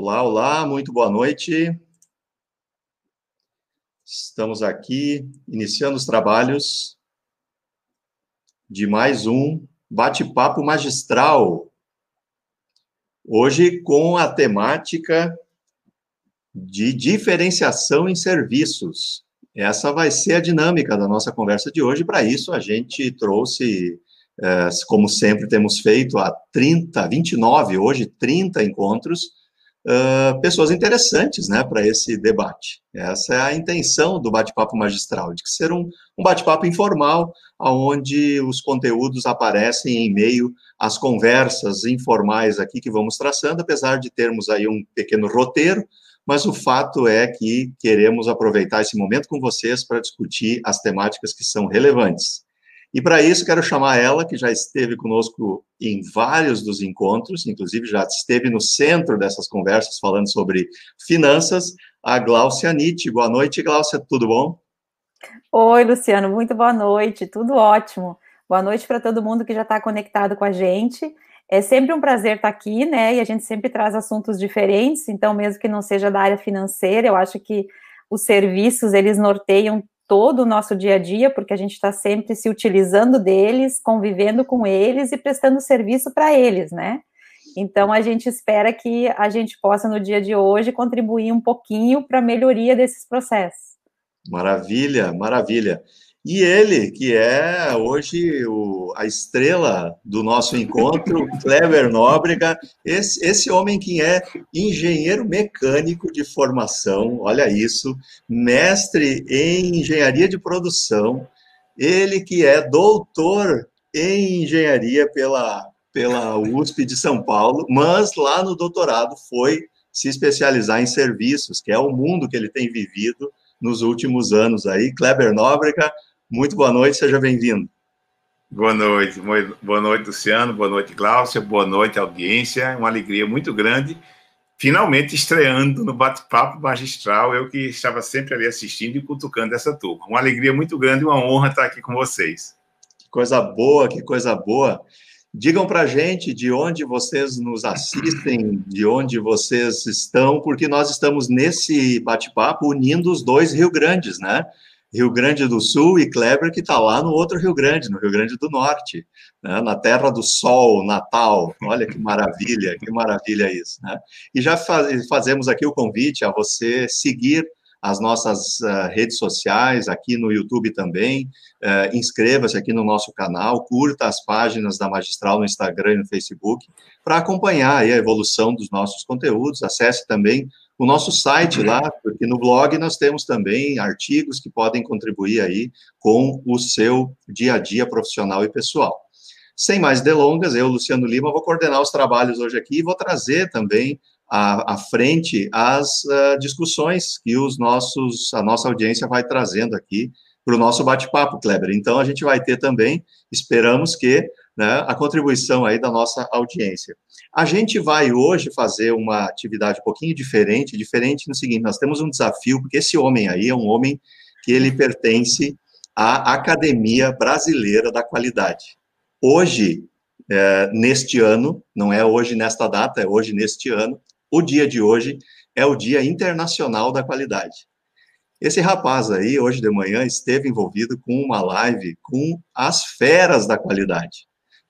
Olá, olá, muito boa noite. Estamos aqui iniciando os trabalhos de mais um bate-papo magistral. Hoje com a temática de diferenciação em serviços. Essa vai ser a dinâmica da nossa conversa de hoje. Para isso, a gente trouxe, eh, como sempre temos feito, há 30, 29, hoje 30 encontros, pessoas interessantes né, para esse debate. Essa é a intenção do bate-papo magistral, de ser um, um bate-papo informal, onde os conteúdos aparecem em meio às conversas informais aqui que vamos traçando, apesar de termos aí um pequeno roteiro, mas o fato é que queremos aproveitar esse momento com vocês para discutir as temáticas que são relevantes. E para isso, quero chamar ela, que já esteve conosco em vários dos encontros, inclusive já esteve no centro dessas conversas falando sobre finanças, a Glaucia Nietzsche. Boa noite, Glaucia, tudo bom? Oi, Luciano, muito boa noite, tudo ótimo. Boa noite para todo mundo que já está conectado com a gente. É sempre um prazer estar aqui, né? E a gente sempre traz assuntos diferentes, então, mesmo que não seja da área financeira, eu acho que os serviços eles norteiam todo o nosso dia a dia, porque a gente está sempre se utilizando deles, convivendo com eles e prestando serviço para eles, né? Então a gente espera que a gente possa no dia de hoje contribuir um pouquinho para a melhoria desses processos. Maravilha, maravilha. E ele, que é hoje o, a estrela do nosso encontro, Kleber Nóbrega, esse, esse homem que é engenheiro mecânico de formação, olha isso, mestre em engenharia de produção, ele que é doutor em engenharia pela, pela USP de São Paulo, mas lá no doutorado foi se especializar em serviços, que é o mundo que ele tem vivido nos últimos anos aí. Kleber Nóbrega, muito boa noite, seja bem-vindo. Boa noite, boa noite, Luciano, boa noite, Glaucia, boa noite, audiência. Uma alegria muito grande, finalmente estreando no bate-papo magistral, eu que estava sempre ali assistindo e cutucando essa turma. Uma alegria muito grande, uma honra estar aqui com vocês. Que coisa boa, que coisa boa. Digam para a gente de onde vocês nos assistem, de onde vocês estão, porque nós estamos nesse bate-papo unindo os dois Rio Grandes, né? Rio Grande do Sul e Kleber, que está lá no outro Rio Grande, no Rio Grande do Norte, né? na terra do sol, Natal. Olha que maravilha, que maravilha isso. Né? E já faz, fazemos aqui o convite a você seguir as nossas uh, redes sociais, aqui no YouTube também. Uh, Inscreva-se aqui no nosso canal, curta as páginas da Magistral no Instagram e no Facebook, para acompanhar a evolução dos nossos conteúdos. Acesse também o nosso site lá, porque no blog nós temos também artigos que podem contribuir aí com o seu dia a dia profissional e pessoal. Sem mais delongas, eu, Luciano Lima, vou coordenar os trabalhos hoje aqui e vou trazer também à, à frente as uh, discussões que os nossos, a nossa audiência vai trazendo aqui para o nosso bate-papo, Kleber. Então, a gente vai ter também, esperamos que, né, a contribuição aí da nossa audiência. A gente vai hoje fazer uma atividade um pouquinho diferente, diferente no seguinte, nós temos um desafio, porque esse homem aí é um homem que ele pertence à Academia Brasileira da Qualidade. Hoje, é, neste ano, não é hoje nesta data, é hoje neste ano, o dia de hoje é o Dia Internacional da Qualidade. Esse rapaz aí, hoje de manhã, esteve envolvido com uma live com as feras da qualidade.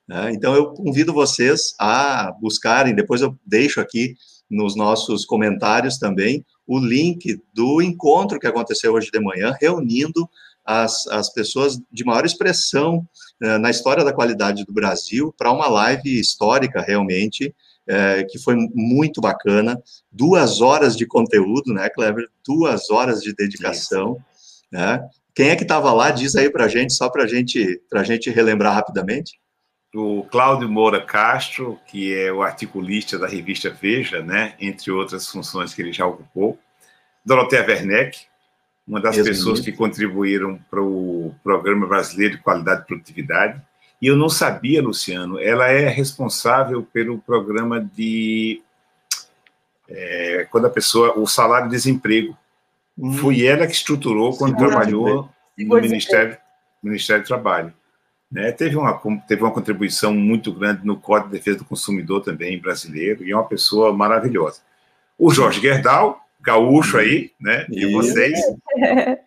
Né? Então, eu convido vocês a buscarem, depois eu deixo aqui nos nossos comentários também o link do encontro que aconteceu hoje de manhã, reunindo as, as pessoas de maior expressão uh, na história da qualidade do Brasil para uma live histórica, realmente, uh, que foi muito bacana. Duas horas de conteúdo, né, Clever? Duas horas de dedicação. Né? Quem é que estava lá? Diz aí para a gente, só para gente, a gente relembrar rapidamente o Cláudio Moura Castro, que é o articulista da revista Veja, né, entre outras funções que ele já ocupou, Dorotea Werneck, uma das pessoas que contribuíram para o Programa Brasileiro de Qualidade e Produtividade, e eu não sabia, Luciano, ela é responsável pelo programa de é, quando a pessoa, o salário desemprego. Hum. Foi ela que estruturou quando Segura trabalhou no Ministério, Ministério do Trabalho. Né? Teve, uma, teve uma contribuição muito grande no Código de Defesa do Consumidor também brasileiro e é uma pessoa maravilhosa. o Jorge Gerdau, gaúcho aí, né? E vocês,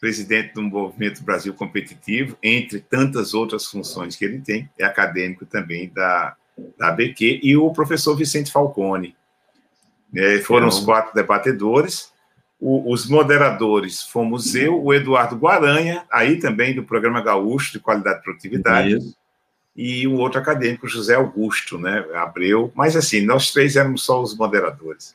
presidente do Movimento Brasil Competitivo, entre tantas outras funções que ele tem, é acadêmico também da, da ABQ, e o professor Vicente Falcone. É, foram os quatro debatedores. O, os moderadores fomos eu, o Eduardo Guaranha, aí também do Programa Gaúcho de Qualidade e Produtividade, Isso. e o outro acadêmico, José Augusto, né, Abreu. Mas assim, nós três éramos só os moderadores.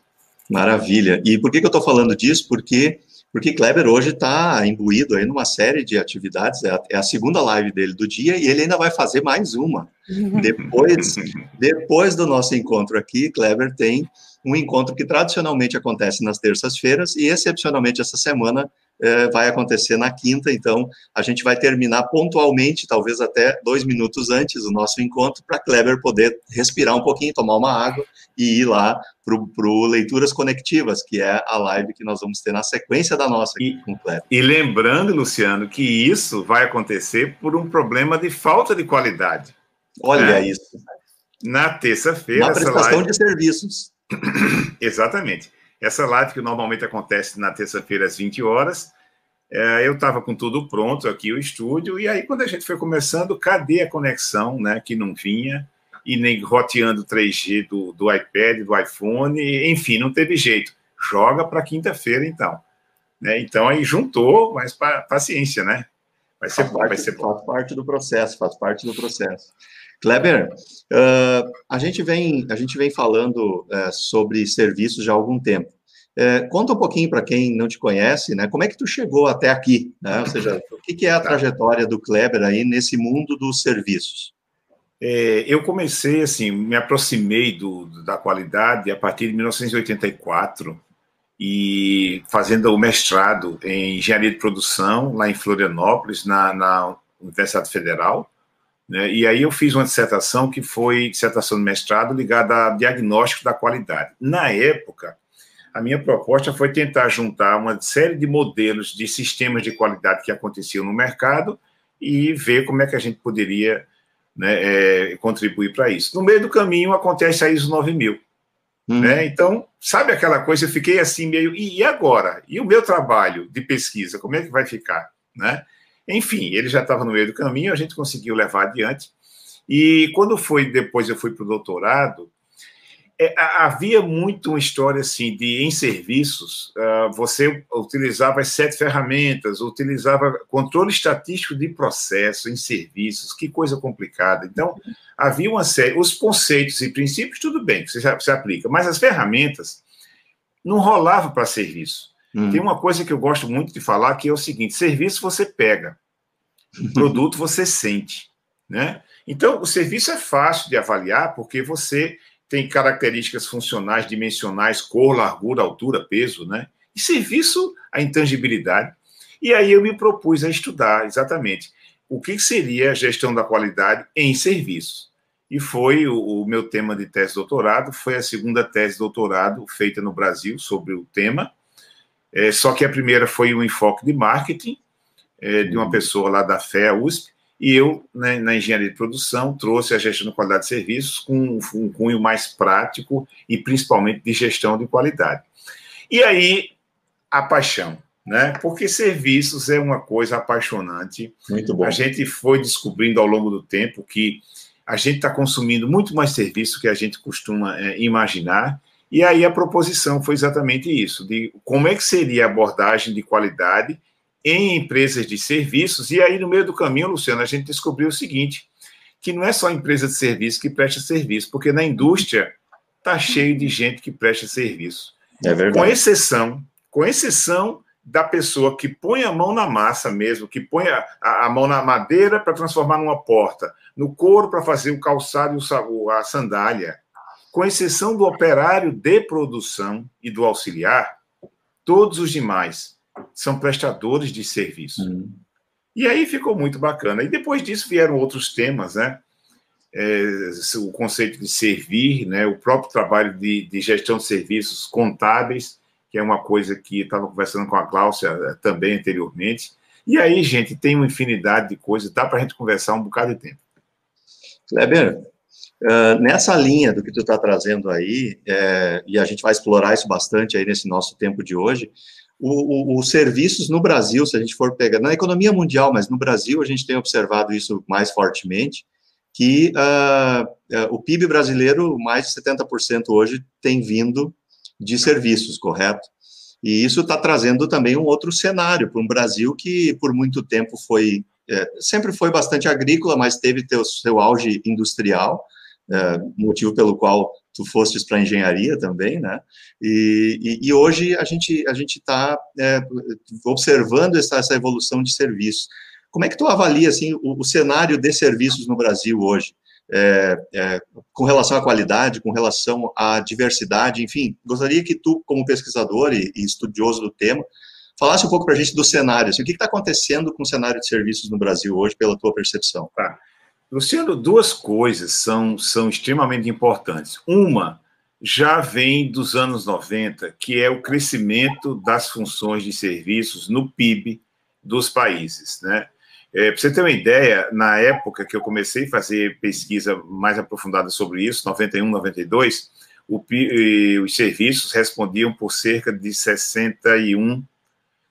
Maravilha. E por que, que eu estou falando disso? Porque porque Kleber hoje está imbuído aí numa série de atividades, é a, é a, segunda live dele do dia e ele ainda vai fazer mais uma. Depois, depois do nosso encontro aqui, Kleber tem um encontro que tradicionalmente acontece nas terças-feiras e excepcionalmente essa semana é, vai acontecer na quinta, então a gente vai terminar pontualmente, talvez até dois minutos antes do nosso encontro, para Kleber poder respirar um pouquinho, tomar uma água e ir lá para o Leituras Conectivas, que é a live que nós vamos ter na sequência da nossa e, com Kleber. E lembrando, Luciano, que isso vai acontecer por um problema de falta de qualidade. Olha né? isso. Na terça-feira. Na prestação live... de serviços. Exatamente. Essa live que normalmente acontece na terça-feira às 20 horas, é, eu estava com tudo pronto aqui, o estúdio, e aí quando a gente foi começando, cadê a conexão, né, que não vinha, e nem roteando 3G do, do iPad, do iPhone, enfim, não teve jeito. Joga para quinta-feira, então. Né? Então aí juntou, mas pa, paciência, né? Vai ser faz bom, parte, vai ser bom. Faz parte do processo, faz parte do processo. Kleber, uh, a, gente vem, a gente vem falando uh, sobre serviços já há algum tempo. Uh, conta um pouquinho para quem não te conhece, né? Como é que tu chegou até aqui? Né? Ou seja, o que, que é a tá. trajetória do Kleber aí nesse mundo dos serviços? É, eu comecei assim, me aproximei do, da qualidade a partir de 1984 e fazendo o mestrado em engenharia de produção lá em Florianópolis, na, na Universidade Federal. Né? E aí eu fiz uma dissertação que foi dissertação de mestrado ligada a diagnóstico da qualidade. Na época, a minha proposta foi tentar juntar uma série de modelos de sistemas de qualidade que aconteciam no mercado e ver como é que a gente poderia né, é, contribuir para isso. No meio do caminho acontece a ISO 9000. Hum. Né? Então, sabe aquela coisa? Eu fiquei assim meio. E, e agora? E o meu trabalho de pesquisa? Como é que vai ficar? Né? Enfim, ele já estava no meio do caminho, a gente conseguiu levar adiante. E quando foi depois eu fui para o doutorado, é, havia muito uma história assim de em serviços uh, você utilizava as sete ferramentas, utilizava controle estatístico de processo em serviços, que coisa complicada. Então havia uma série, os conceitos e princípios tudo bem, você, você aplica, mas as ferramentas não rolava para serviço. Hum. Tem uma coisa que eu gosto muito de falar que é o seguinte: serviço você pega, produto você sente, né? Então, o serviço é fácil de avaliar porque você tem características funcionais, dimensionais, cor, largura, altura, peso, né? E serviço, a intangibilidade. E aí eu me propus a estudar exatamente o que seria a gestão da qualidade em serviços. E foi o, o meu tema de tese de doutorado, foi a segunda tese de doutorado feita no Brasil sobre o tema. É, só que a primeira foi um enfoque de marketing, é, de uma uhum. pessoa lá da FEA USP, e eu, né, na engenharia de produção, trouxe a gestão de qualidade de serviços com um cunho mais prático e principalmente de gestão de qualidade. E aí, a paixão, né? Porque serviços é uma coisa apaixonante. Muito bom. A gente foi descobrindo ao longo do tempo que a gente está consumindo muito mais serviço que a gente costuma é, imaginar. E aí a proposição foi exatamente isso, de como é que seria a abordagem de qualidade em empresas de serviços. E aí, no meio do caminho, Luciano, a gente descobriu o seguinte: que não é só empresa de serviço que presta serviço, porque na indústria está cheio de gente que presta serviço. É verdade. Com exceção, com exceção da pessoa que põe a mão na massa mesmo, que põe a, a, a mão na madeira para transformar numa porta, no couro para fazer o calçado e o, a sandália. Com exceção do operário de produção e do auxiliar, todos os demais são prestadores de serviço. Uhum. E aí ficou muito bacana. E depois disso vieram outros temas, né? É, o conceito de servir, né? o próprio trabalho de, de, gestão de serviços contábeis, que é uma coisa que estava conversando com a Cláudia é, também anteriormente. E aí, gente, tem uma infinidade de coisas, dá para a gente conversar um bocado de tempo. Kleber, Uh, nessa linha do que tu está trazendo aí, é, e a gente vai explorar isso bastante aí nesse nosso tempo de hoje, os serviços no Brasil, se a gente for pegar, na economia mundial, mas no Brasil a gente tem observado isso mais fortemente, que uh, uh, o PIB brasileiro, mais de 70% hoje, tem vindo de serviços, correto? E isso está trazendo também um outro cenário para um Brasil que, por muito tempo, foi é, sempre foi bastante agrícola, mas teve teu, seu auge industrial, é, motivo pelo qual tu fostes para engenharia também, né? E, e, e, hoje a gente a gente está é, observando essa, essa evolução de serviços. Como é que tu avalia assim o, o cenário de serviços no Brasil hoje? É, é, com relação à qualidade, com relação à diversidade, enfim, gostaria que tu, como pesquisador e, e estudioso do tema, falasse um pouco para a gente do cenário. Assim, o que está acontecendo com o cenário de serviços no Brasil hoje, pela tua percepção? Tá. Luciano, duas coisas são, são extremamente importantes. Uma já vem dos anos 90, que é o crescimento das funções de serviços no PIB dos países. Né? É, Para você ter uma ideia, na época que eu comecei a fazer pesquisa mais aprofundada sobre isso, 91, 92, o PIB, os serviços respondiam por cerca de 61,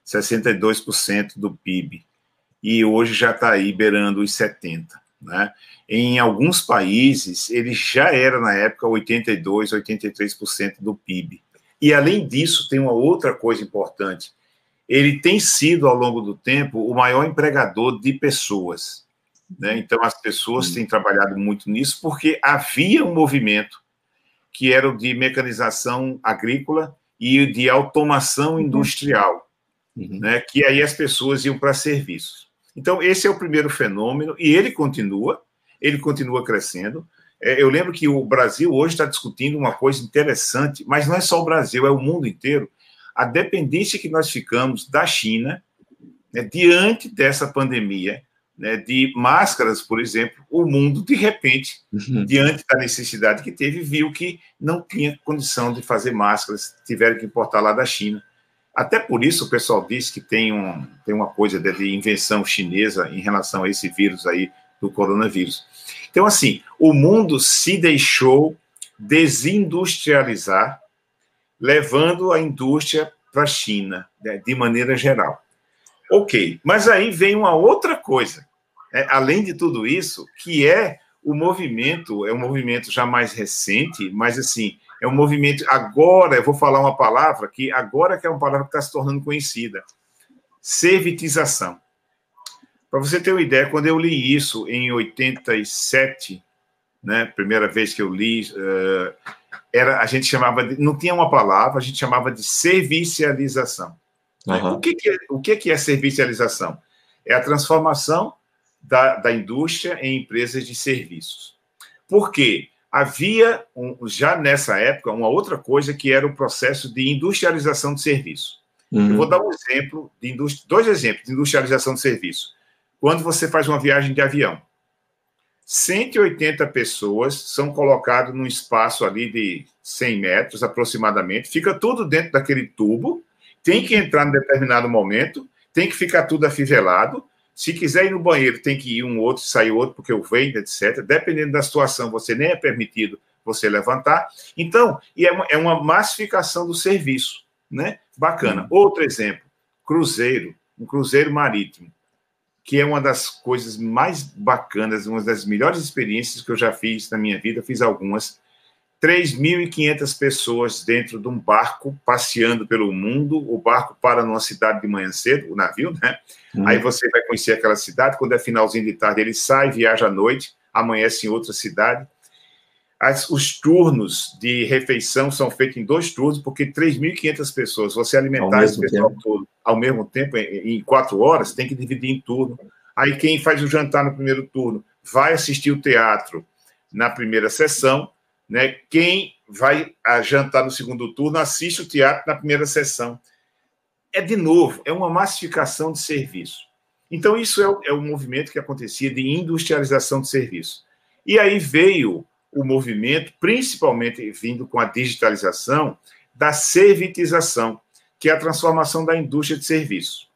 62% do PIB. E hoje já está aí beirando os 70%. Né? Em alguns países, ele já era, na época, 82%, 83% do PIB. E, além disso, tem uma outra coisa importante. Ele tem sido, ao longo do tempo, o maior empregador de pessoas. Né? Então, as pessoas têm trabalhado muito nisso, porque havia um movimento que era o de mecanização agrícola e de automação uhum. industrial, uhum. né? que aí as pessoas iam para serviços. Então, esse é o primeiro fenômeno, e ele continua, ele continua crescendo. É, eu lembro que o Brasil hoje está discutindo uma coisa interessante, mas não é só o Brasil, é o mundo inteiro. A dependência que nós ficamos da China, né, diante dessa pandemia, né, de máscaras, por exemplo, o mundo, de repente, uhum. diante da necessidade que teve, viu que não tinha condição de fazer máscaras, tiveram que importar lá da China. Até por isso o pessoal diz que tem, um, tem uma coisa de invenção chinesa em relação a esse vírus aí, do coronavírus. Então, assim, o mundo se deixou desindustrializar, levando a indústria para a China, né, de maneira geral. Ok, mas aí vem uma outra coisa, né, além de tudo isso, que é o movimento, é um movimento já mais recente, mas assim, é um movimento. Agora, eu vou falar uma palavra que agora que é uma palavra que está se tornando conhecida: servitização. Para você ter uma ideia, quando eu li isso em 87, né, primeira vez que eu li, uh, era a gente chamava de, não tinha uma palavra, a gente chamava de servicialização. Uhum. O, que, que, é, o que, que é servicialização? É a transformação da, da indústria em empresas de serviços. Por quê? Havia, um, já nessa época, uma outra coisa que era o processo de industrialização de serviço. Uhum. Eu vou dar um exemplo, de dois exemplos de industrialização de serviço. Quando você faz uma viagem de avião, 180 pessoas são colocadas num espaço ali de 100 metros aproximadamente, fica tudo dentro daquele tubo, tem que entrar em determinado momento, tem que ficar tudo afivelado, se quiser ir no banheiro, tem que ir um outro, sair outro, porque o vento, etc. Dependendo da situação, você nem é permitido você levantar. Então, e é uma, é uma massificação do serviço, né? Bacana. Outro exemplo, cruzeiro, um cruzeiro marítimo, que é uma das coisas mais bacanas, uma das melhores experiências que eu já fiz na minha vida, fiz algumas. 3.500 pessoas dentro de um barco passeando pelo mundo. O barco para numa cidade de manhã cedo, o navio, né? Uhum. Aí você vai conhecer aquela cidade. Quando é finalzinho de tarde, ele sai, viaja à noite, amanhece em outra cidade. As, os turnos de refeição são feitos em dois turnos, porque 3.500 pessoas, você alimentar esse pessoal tempo. todo ao mesmo tempo, em, em quatro horas, tem que dividir em turno. Aí quem faz o jantar no primeiro turno vai assistir o teatro na primeira sessão, né? Quem vai jantar no segundo turno assiste o teatro na primeira sessão. É, de novo, é uma massificação de serviço. Então, isso é, é o movimento que acontecia de industrialização de serviço. E aí veio o movimento, principalmente vindo com a digitalização, da servitização, que é a transformação da indústria de serviço.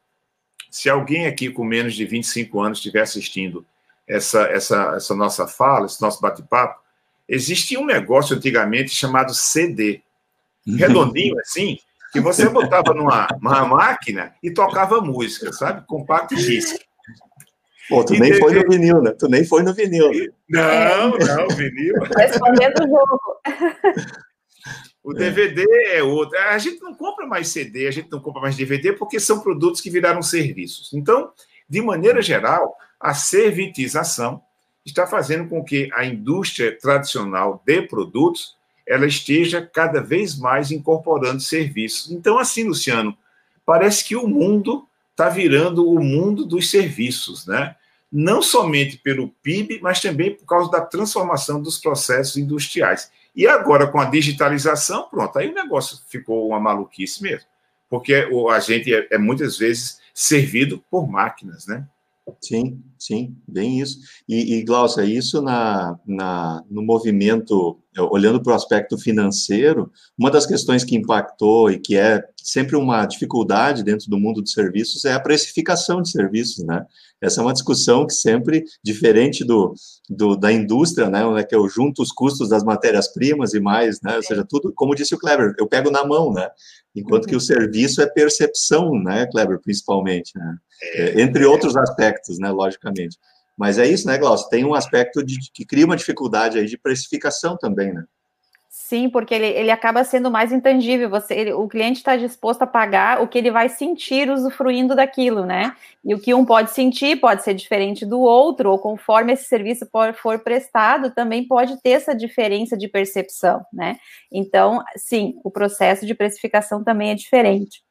Se alguém aqui com menos de 25 anos estiver assistindo essa, essa, essa nossa fala, esse nosso bate-papo, existia um negócio antigamente chamado CD, redondinho assim, que você botava numa, numa máquina e tocava música, sabe? Compact disc. Pô, tu e nem foi no vinil, né? Tu nem foi no vinil. Né? Não, não, vinil. Respondendo o jogo. O DVD é outro. A gente não compra mais CD, a gente não compra mais DVD porque são produtos que viraram serviços. Então, de maneira geral, a servitização está fazendo com que a indústria tradicional de produtos ela esteja cada vez mais incorporando serviços. Então, assim, Luciano, parece que o mundo está virando o mundo dos serviços, né? Não somente pelo PIB, mas também por causa da transformação dos processos industriais. E agora, com a digitalização, pronto, aí o negócio ficou uma maluquice mesmo. Porque a gente é, é muitas vezes servido por máquinas, né? Sim, sim, bem isso. E, e Glaucia, isso na, na, no movimento, olhando para o aspecto financeiro, uma das questões que impactou e que é sempre uma dificuldade dentro do mundo de serviços é a precificação de serviços, né? Essa é uma discussão que sempre, diferente do, do da indústria, né, onde é que eu junto os custos das matérias-primas e mais, né, ou seja, tudo, como disse o Kleber, eu pego na mão, né, enquanto que o uhum. serviço é percepção, né, Kleber, principalmente, né, é, entre outros aspectos, né, logicamente. Mas é isso, né, Glaucio, tem um aspecto de, que cria uma dificuldade aí de precificação também, né. Sim, porque ele, ele acaba sendo mais intangível. Você, ele, o cliente está disposto a pagar o que ele vai sentir usufruindo daquilo, né? E o que um pode sentir pode ser diferente do outro, ou conforme esse serviço for, for prestado, também pode ter essa diferença de percepção, né? Então, sim, o processo de precificação também é diferente.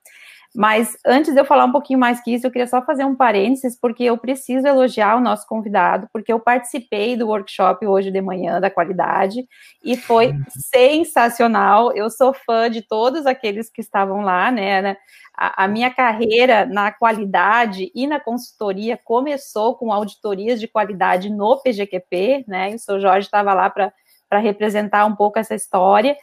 Mas antes de eu falar um pouquinho mais que isso, eu queria só fazer um parênteses, porque eu preciso elogiar o nosso convidado, porque eu participei do workshop hoje de manhã da qualidade e foi uhum. sensacional. Eu sou fã de todos aqueles que estavam lá, né? A, a minha carreira na qualidade e na consultoria começou com auditorias de qualidade no PGQP, né? E o seu Jorge estava lá para representar um pouco essa história.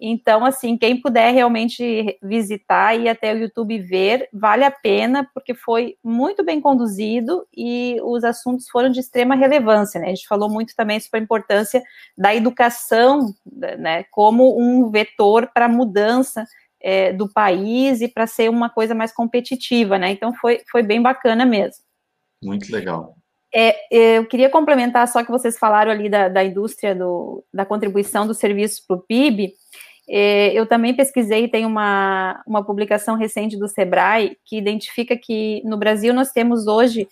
Então, assim, quem puder realmente visitar e até o YouTube ver, vale a pena, porque foi muito bem conduzido e os assuntos foram de extrema relevância, né? A gente falou muito também sobre a importância da educação, né, como um vetor para a mudança é, do país e para ser uma coisa mais competitiva, né? Então, foi, foi bem bacana mesmo. Muito legal. É, eu queria complementar só que vocês falaram ali da, da indústria do, da contribuição dos serviços para o PIB. É, eu também pesquisei, tem uma, uma publicação recente do Sebrae que identifica que no Brasil nós temos hoje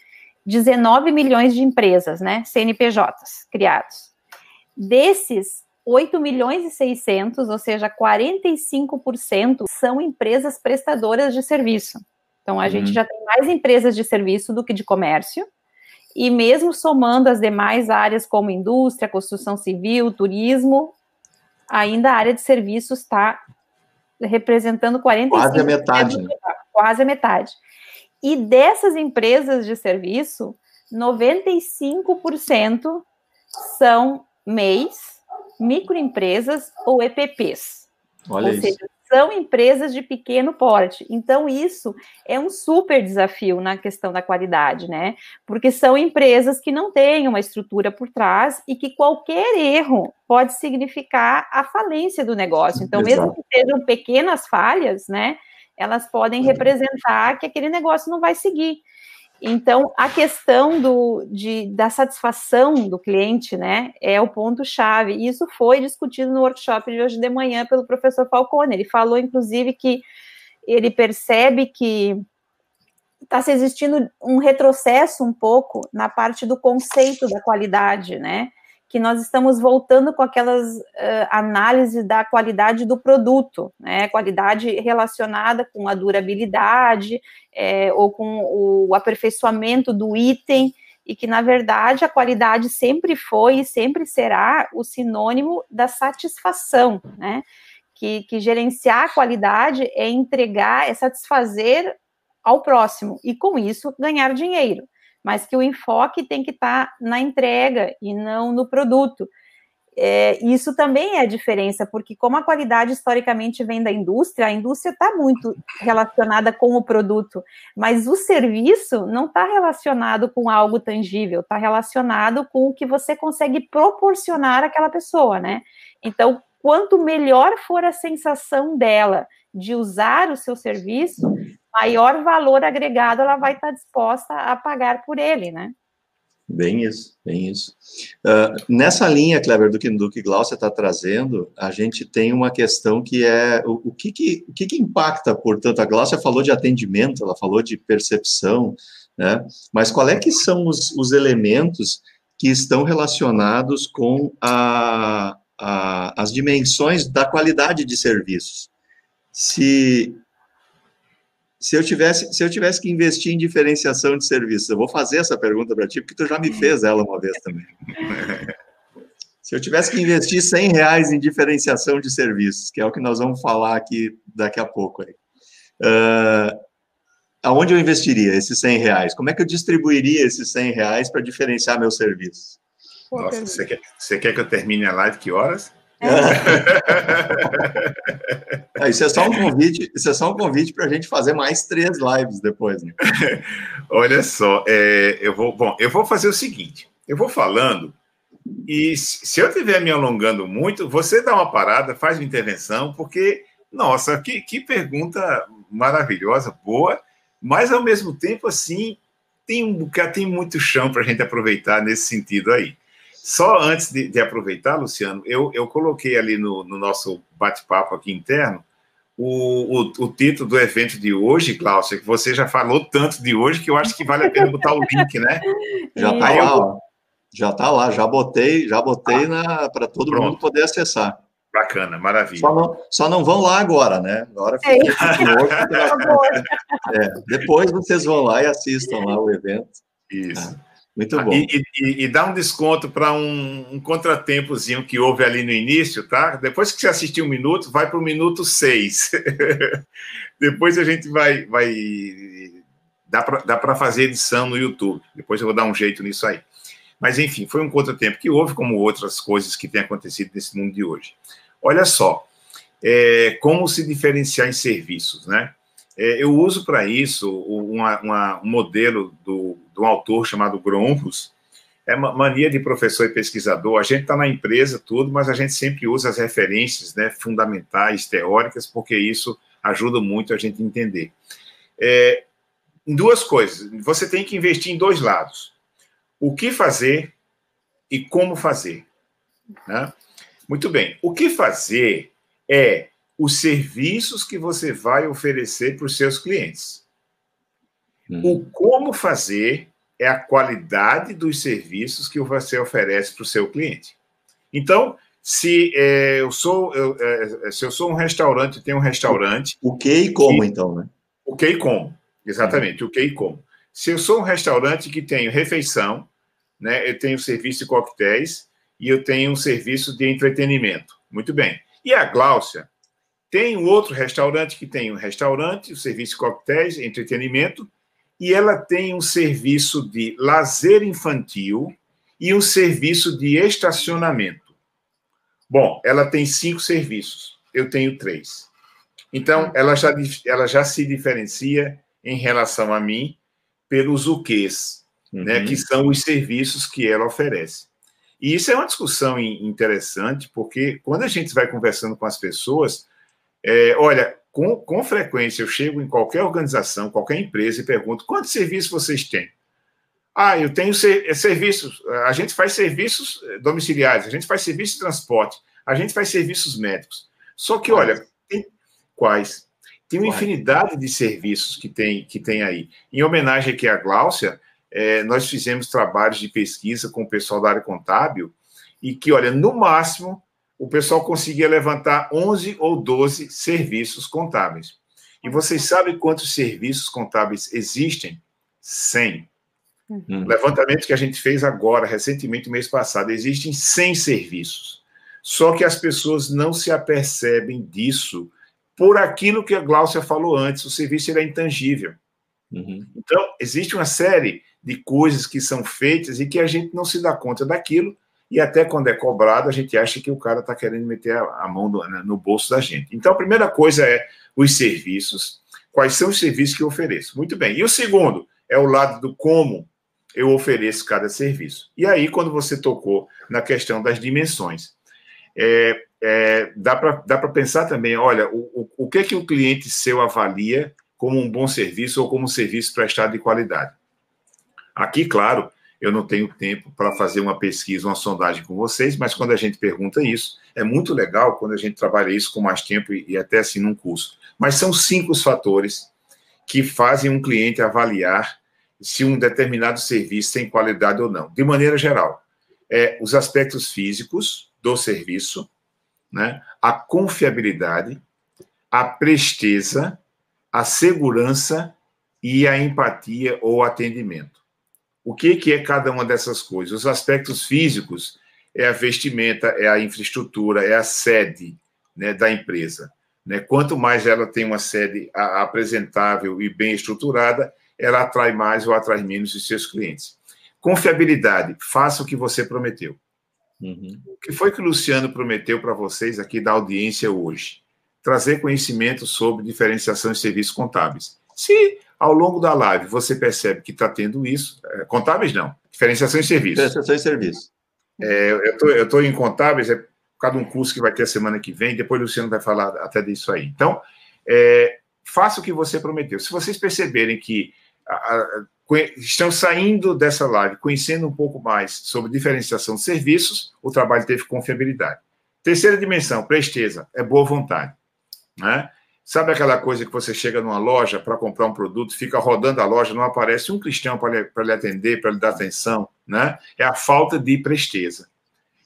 19 milhões de empresas, né, CNPJs criados. Desses, 8 milhões e 600, ou seja, 45% são empresas prestadoras de serviço. Então, a uhum. gente já tem mais empresas de serviço do que de comércio, e mesmo somando as demais áreas como indústria, construção civil, turismo, ainda a área de serviços está representando 45%. Quase a metade. Quase a metade. E dessas empresas de serviço, 95% são MEIs, microempresas ou EPPs. Olha ou isso. seja, são empresas de pequeno porte. Então, isso é um super desafio na questão da qualidade, né? Porque são empresas que não têm uma estrutura por trás e que qualquer erro pode significar a falência do negócio. Então, Exato. mesmo que sejam pequenas falhas, né? Elas podem representar que aquele negócio não vai seguir. Então, a questão do, de, da satisfação do cliente, né, é o ponto-chave. E isso foi discutido no workshop de hoje de manhã pelo professor Falcone. Ele falou, inclusive, que ele percebe que está se existindo um retrocesso um pouco na parte do conceito da qualidade, né? Que nós estamos voltando com aquelas uh, análises da qualidade do produto, né? Qualidade relacionada com a durabilidade é, ou com o aperfeiçoamento do item, e que, na verdade, a qualidade sempre foi e sempre será o sinônimo da satisfação, né? Que, que gerenciar a qualidade é entregar, é satisfazer ao próximo, e com isso ganhar dinheiro mas que o enfoque tem que estar tá na entrega e não no produto. é, isso também é a diferença, porque como a qualidade historicamente vem da indústria, a indústria está muito relacionada com o produto, mas o serviço não está relacionado com algo tangível, está relacionado com o que você consegue proporcionar àquela pessoa, né? Então, quanto melhor for a sensação dela de usar o seu serviço, maior valor agregado ela vai estar disposta a pagar por ele, né? Bem isso, bem isso. Uh, nessa linha, Kleber, do que, do Glaucia está trazendo, a gente tem uma questão que é o, o, que, que, o que, que impacta, portanto, a Glaucia falou de atendimento, ela falou de percepção, né? Mas qual é que são os, os elementos que estão relacionados com a, a, as dimensões da qualidade de serviços? Se se eu tivesse, se eu tivesse que investir em diferenciação de serviços, eu vou fazer essa pergunta para ti, porque tu já me fez ela uma vez também. se eu tivesse que investir 100 reais em diferenciação de serviços, que é o que nós vamos falar aqui daqui a pouco, aí, uh, aonde eu investiria esses 100 reais? Como é que eu distribuiria esses 100 reais para diferenciar meus serviços? Nossa, você quer, você quer que eu termine a live que horas? É. é. isso é só um convite, isso é só um convite para a gente fazer mais três lives depois. Né? Olha só, é, eu vou, bom, eu vou fazer o seguinte, eu vou falando e se eu estiver me alongando muito, você dá uma parada, faz uma intervenção, porque nossa, que, que pergunta maravilhosa, boa, mas ao mesmo tempo assim tem um bocado, tem muito chão para a gente aproveitar nesse sentido aí. Só antes de, de aproveitar, Luciano, eu, eu coloquei ali no, no nosso bate-papo aqui interno o, o, o, título do evento de hoje, Cláudia, que você já falou tanto de hoje que eu acho que vale a pena botar o link, né? Já está lá, eu... já está lá, já botei, já botei ah, para todo pronto. mundo poder acessar. Bacana, maravilha. Só não, só não vão lá agora, né? Agora é. é, depois vocês vão lá e assistam lá o evento. Isso. Tá? Muito bom. E, e, e dá um desconto para um, um, contratempozinho que houve ali no início, tá? Depois que você assistir um minuto, vai para o minuto seis. Depois a gente vai. vai dá para fazer edição no YouTube. Depois eu vou dar um jeito nisso aí. Mas, enfim, foi um contratempo que houve, como outras coisas que têm acontecido nesse mundo de hoje. Olha só, é, como se diferenciar em serviços, né? É, eu uso para isso uma, uma, um modelo do, de um autor chamado Grompus. É mania de professor e pesquisador. A gente está na empresa, tudo, mas a gente sempre usa as referências né, fundamentais, teóricas, porque isso ajuda muito a gente entender. É, duas coisas. Você tem que investir em dois lados: o que fazer e como fazer. Né? Muito bem. O que fazer é os serviços que você vai oferecer para os seus clientes. Hum. O como fazer é a qualidade dos serviços que você oferece para o seu cliente. Então, se é, eu sou eu, é, se eu sou um restaurante, tenho um restaurante. O que e como, então, né? O que e como, exatamente, hum. o que e como. Se eu sou um restaurante que tenho refeição, né, eu tenho serviço de coquetéis e eu tenho um serviço de entretenimento. Muito bem. E a Gláucia, tem um outro restaurante que tem um restaurante, o serviço de coquetéis, entretenimento, e ela tem um serviço de lazer infantil e um serviço de estacionamento. Bom, ela tem cinco serviços, eu tenho três. Então, ela já, ela já se diferencia em relação a mim pelos o quês, né, uhum. né, que são os serviços que ela oferece. E isso é uma discussão interessante, porque quando a gente vai conversando com as pessoas, é, olha, com, com frequência eu chego em qualquer organização, qualquer empresa e pergunto: quantos serviços vocês têm? Ah, eu tenho ser, é, serviços, a gente faz serviços é, domiciliares, a gente faz serviço de transporte, a gente faz serviços médicos. Só que, olha, tem, quais? Tem uma infinidade de serviços que tem, que tem aí. Em homenagem aqui à Gláucia, é, nós fizemos trabalhos de pesquisa com o pessoal da área contábil e que, olha, no máximo, o pessoal conseguia levantar 11 ou 12 serviços contábeis. E vocês sabem quantos serviços contábeis existem? 100. Uhum. Levantamento que a gente fez agora, recentemente, mês passado, existem 100 serviços. Só que as pessoas não se apercebem disso por aquilo que a Gláucia falou antes, o serviço é intangível. Uhum. Então, existe uma série de coisas que são feitas e que a gente não se dá conta daquilo e até quando é cobrado, a gente acha que o cara está querendo meter a, mão no, bolso da gente. Então, a primeira coisa é os serviços. Quais são os serviços que eu ofereço? Muito bem. E o segundo é o lado do como eu ofereço cada serviço. E aí, quando você tocou na questão das dimensões, é, é, dá para pensar também, olha, o, o, o que, que o cliente seu avalia como um bom serviço ou como um serviço prestado de qualidade. Aqui, claro, eu não tenho tempo para fazer uma pesquisa, uma sondagem com vocês, mas quando a gente pergunta isso, é muito legal quando a gente trabalha isso com mais tempo e, e até assim num curso. Mas são cinco os fatores que fazem um cliente avaliar se um determinado serviço tem qualidade ou não, de maneira geral. É, os aspectos físicos do serviço, né, a confiabilidade, a presteza, a segurança e a empatia ou atendimento. O que, que é cada uma dessas coisas? Os aspectos físicos é a vestimenta, é a infraestrutura, é a sede né, da empresa. Né? Quanto mais ela tem uma sede apresentável e bem estruturada, ela atrai mais ou atrai menos os seus clientes. Confiabilidade, faça o que você prometeu. Uhum. O que foi que o Luciano prometeu para vocês aqui da audiência hoje? trazer conhecimento sobre diferenciação de serviços contábeis. Se ao longo da live você percebe que está tendo isso, é, contábeis não, diferenciação de serviços. Diferenciação de serviços. É, eu estou em contábeis, é por causa de um curso que vai ter a semana que vem, depois o Luciano vai falar até disso aí. Então, é, faça o que você prometeu. Se vocês perceberem que a, a, estão saindo dessa live conhecendo um pouco mais sobre diferenciação de serviços, o trabalho teve confiabilidade. Terceira dimensão, presteza, é boa vontade. Né? Sabe aquela coisa que você chega numa loja para comprar um produto, fica rodando a loja, não aparece um cristão para lhe, lhe atender, para lhe dar atenção, né? É a falta de presteza.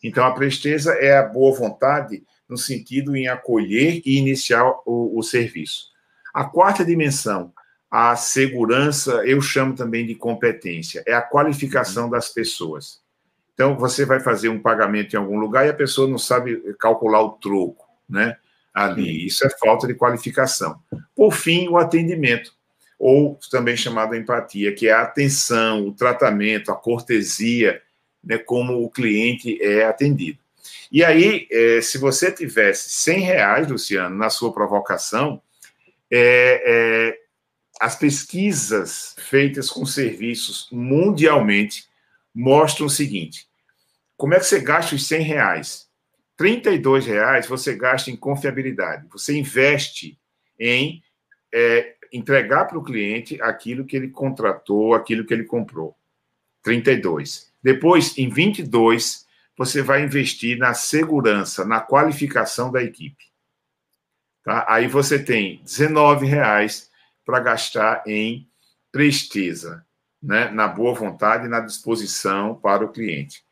Então, a presteza é a boa vontade no sentido em acolher e iniciar o, o serviço. A quarta dimensão, a segurança, eu chamo também de competência, é a qualificação das pessoas. Então, você vai fazer um pagamento em algum lugar e a pessoa não sabe calcular o troco, né? Ali. Isso é falta de qualificação. Por fim, o atendimento, ou também chamado empatia, que é a atenção, o tratamento, a cortesia, né, como o cliente é atendido. E aí, é, se você tivesse 100 reais, Luciano, na sua provocação, é, é, as pesquisas feitas com serviços mundialmente mostram o seguinte: como é que você gasta os 100 reais? 32 reais você gasta em confiabilidade. Você investe em é, entregar para o cliente aquilo que ele contratou, aquilo que ele comprou. 32. Depois, em 22, você vai investir na segurança, na qualificação da equipe. Tá? Aí você tem 19 reais para gastar em presteza, né? na boa vontade e na disposição para o cliente.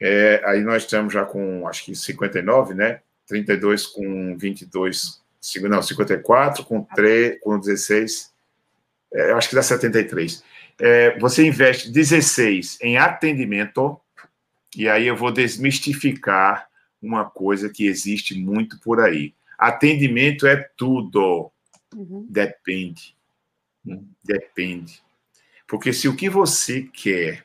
É, aí nós estamos já com, acho que 59, né? 32 com 22, não, 54 com 3, com 16, é, acho que dá 73. É, você investe 16 em atendimento, e aí eu vou desmistificar uma coisa que existe muito por aí. Atendimento é tudo. Uhum. Depende. Depende. Porque se o que você quer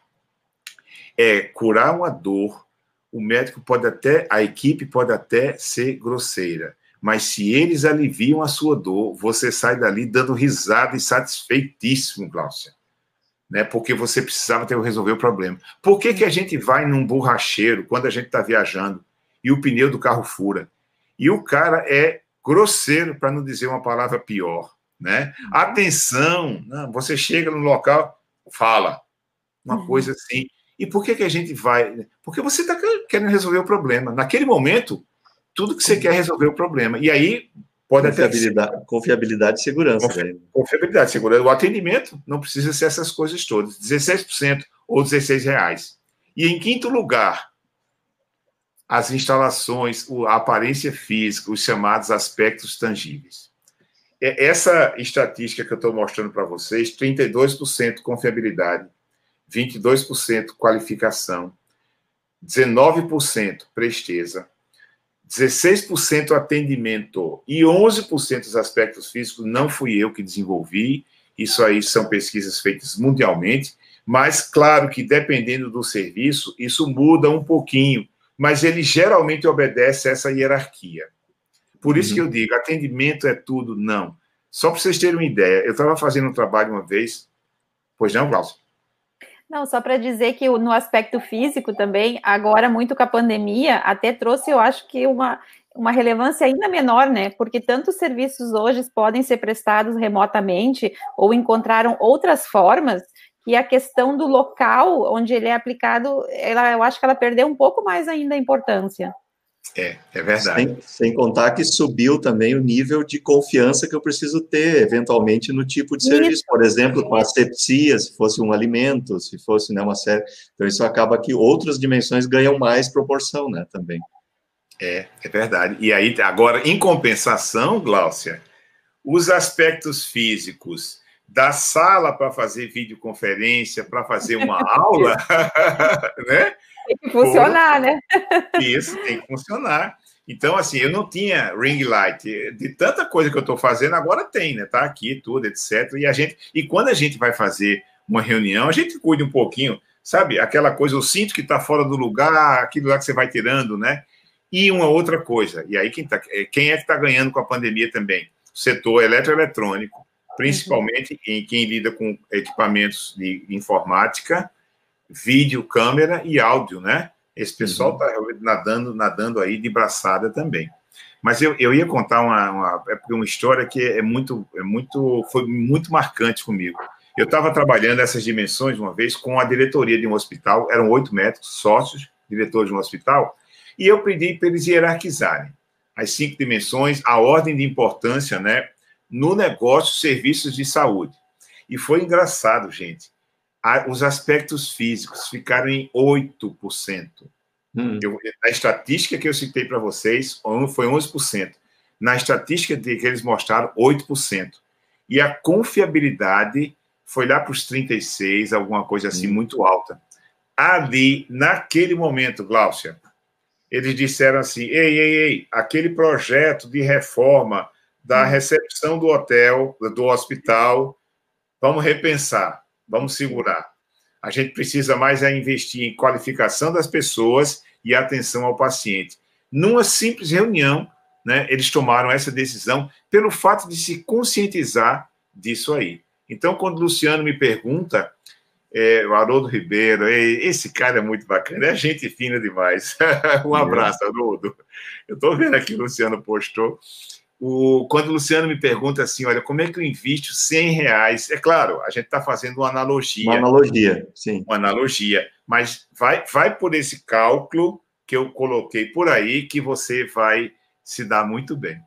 é curar uma dor, o médico pode até, a equipe pode até ser grosseira, mas se eles aliviam a sua dor, você sai dali dando risada e satisfeitíssimo, Glaucia. Né? Porque você precisava ter resolver o problema. Por que, que a gente vai num borracheiro quando a gente está viajando e o pneu do carro fura? E o cara é grosseiro, para não dizer uma palavra pior. Né? Atenção, não, você chega no local, fala uma uhum. coisa assim. E por que, que a gente vai? Porque você está querendo resolver o problema. Naquele momento, tudo que você quer é resolver o problema. E aí pode confiabilidade, até. Confiabilidade e segurança. Confi, confiabilidade e segurança. O atendimento não precisa ser essas coisas todas. 16% ou 16 reais. E em quinto lugar, as instalações, a aparência física, os chamados aspectos tangíveis. Essa estatística que eu estou mostrando para vocês, 32% confiabilidade, 22% qualificação, 19% presteza, 16% atendimento e 11% dos aspectos físicos não fui eu que desenvolvi. Isso aí são pesquisas feitas mundialmente, Mas, claro que dependendo do serviço, isso muda um pouquinho, mas ele geralmente obedece essa hierarquia. Por isso uhum. que eu digo, atendimento é tudo, não. Só para vocês terem uma ideia, eu estava fazendo um trabalho uma vez, pois não, Glaucio? Não, só para dizer que no aspecto físico também, agora muito com a pandemia, até trouxe, eu acho que uma, uma relevância ainda menor, né? Porque tantos serviços hoje podem ser prestados remotamente ou encontraram outras formas que a questão do local onde ele é aplicado, ela, eu acho que ela perdeu um pouco mais ainda a importância. É, é verdade. Sem, sem, contar que subiu também o nível de confiança que eu preciso ter, eventualmente, no tipo de serviço. Isso. Por exemplo, com a asepsia, se fosse um alimento, se fosse né, uma série. Então, isso acaba que outras dimensões ganham mais proporção, né, também. É, é verdade. E aí, agora, em compensação, Gláucia, os aspectos físicos da sala para fazer videoconferência, para fazer uma aula, né? Tem que funcionar, né? Isso, tem que funcionar. Então, assim, eu não tinha ring light. De tanta coisa que eu estou fazendo, agora tem, né? Tá aqui, tudo, etc. E a gente, e quando a gente vai fazer uma reunião, a gente cuida um pouquinho, sabe? Aquela coisa, eu sinto que está fora do lugar, aquele lugar que você vai tirando, né? E uma outra coisa, e aí quem, tá, quem é que está ganhando com a pandemia também? O setor eletroeletrônico, principalmente em quem lida com equipamentos de informática, vídeo, câmera e áudio, né? Esse pessoal está uhum. nadando, nadando aí de braçada também. Mas eu, eu ia contar uma, uma, é uma história que é muito, é muito, foi muito marcante comigo. Eu estava trabalhando essas dimensões uma vez com a diretoria de um hospital, eram oito médicos, sócios, diretores de um hospital, e eu pedi para eles hierarquizarem as cinco dimensões, a ordem de importância, né, no negócio serviços de saúde. E foi engraçado, gente. Os aspectos físicos ficaram em 8%. Hum. Eu, na estatística que eu citei para vocês, foi 11%. Na estatística que eles mostraram, 8%. E a confiabilidade foi lá para os 36%, alguma coisa assim, hum. muito alta. Ali, naquele momento, Gláucia, eles disseram assim: ei, ei, ei, aquele projeto de reforma da hum. recepção do hotel, do hospital. Vamos repensar, vamos segurar. A gente precisa mais é investir em qualificação das pessoas e atenção ao paciente. Numa simples reunião, né, eles tomaram essa decisão pelo fato de se conscientizar disso aí. Então, quando o Luciano me pergunta, é, o Haroldo Ribeiro, esse cara é muito bacana, é gente fina demais. um abraço, Haroldo. Eu estou vendo aqui, o Luciano postou. O, quando o Luciano me pergunta assim, olha, como é que eu invisto 100 reais? É claro, a gente está fazendo uma analogia. Uma analogia, sim. Uma analogia, mas vai, vai por esse cálculo que eu coloquei por aí que você vai se dar muito bem.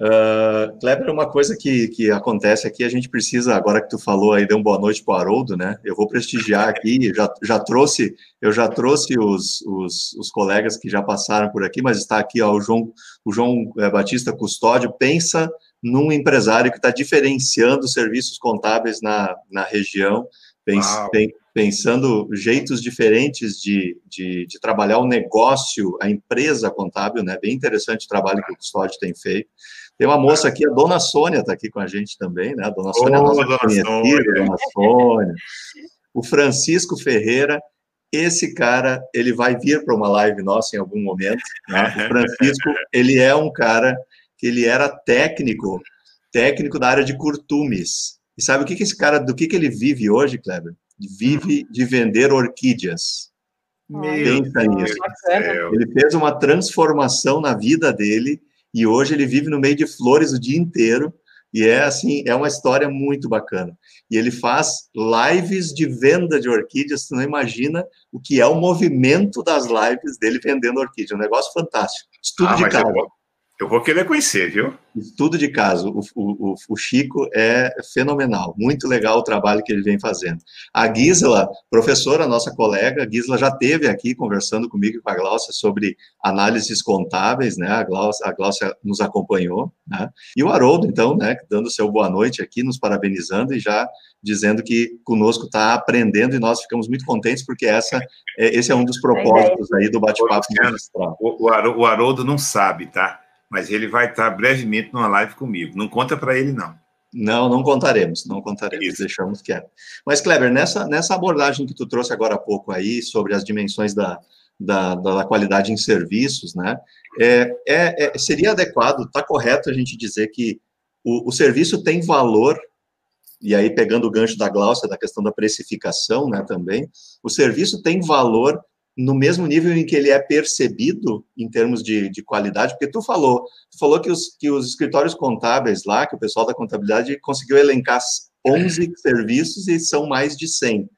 Uh, Kleber, uma coisa que, que acontece aqui, a gente precisa, agora que tu falou aí, deu uma boa noite para o Haroldo, né? Eu vou prestigiar aqui, já, já trouxe, eu já trouxe os, os, os, colegas que já passaram por aqui, mas está aqui ó, o João, o João eh, Batista Custódio, pensa num empresário que está diferenciando serviços contábeis na, na região, pens, pensando jeitos diferentes de, de, de, trabalhar o negócio, a empresa contábil, né? Bem interessante o trabalho que o Custódio tem feito. Tem uma moça aqui, a Dona Sônia está aqui com a gente também, né? A Dona Sônia é nossa dona conhecida. Dona Sônia. O Francisco Ferreira, esse cara, ele vai vir para uma live nossa em algum momento. Né? O Francisco, ele é um cara que ele era técnico, técnico da área de curtumes. E sabe o que, que esse cara, do que, que ele vive hoje, Kleber? Vive de vender orquídeas. Meu Pensa nisso. Ele fez uma transformação na vida dele e hoje ele vive no meio de flores o dia inteiro e é assim, é uma história muito bacana. E ele faz lives de venda de orquídeas, você não imagina o que é o movimento das lives dele vendendo orquídea, é um negócio fantástico. Estudo ah, de. Eu vou querer conhecer, viu? Tudo de caso. O, o, o, Chico é fenomenal. Muito legal o trabalho que ele vem fazendo. A Gisela, professora, nossa colega, a Gisela já teve aqui conversando comigo e com a Glaucia sobre análises contábeis, né? A Glaucia, a Glaucia nos acompanhou, né? E o Haroldo, então, né, dando seu boa noite aqui, nos parabenizando e já dizendo que conosco está aprendendo e nós ficamos muito contentes porque essa, é, esse é um dos propósitos aí do bate-papo O, o Haroldo não sabe, tá? Mas ele vai estar brevemente numa live comigo. Não conta para ele, não. Não, não contaremos, não contaremos, Isso. deixamos quieto. Mas, Kleber, nessa, nessa abordagem que tu trouxe agora há pouco aí, sobre as dimensões da, da, da qualidade em serviços, né, é, é, é seria adequado, está correto a gente dizer que o, o, serviço tem valor, e aí pegando o gancho da Glaucia, da questão da precificação, né, também, o serviço tem valor no mesmo nível em que ele é percebido em termos de, de qualidade, porque tu falou, tu falou que os, que os escritórios contábeis lá, que o pessoal da contabilidade conseguiu elencar 11 serviços e são mais de 100.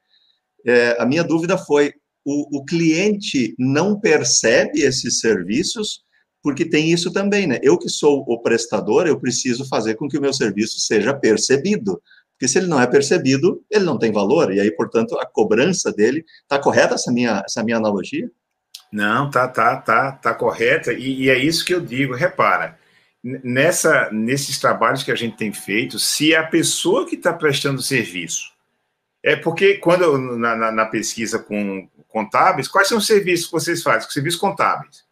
É, a minha dúvida foi, o, o cliente não percebe esses serviços, porque tem isso também, né? Eu que sou o prestador, eu preciso fazer com que o meu serviço seja percebido. Porque se ele não é percebido, ele não tem valor, e aí, portanto, a cobrança dele. Está correta essa minha, essa minha analogia? Não, tá, tá, tá, tá correta, e, e é isso que eu digo. Repara, nessa, nesses trabalhos que a gente tem feito, se a pessoa que está prestando serviço, é porque quando na, na, na, pesquisa com contábeis, quais são os serviços que vocês fazem? Serviços contábeis.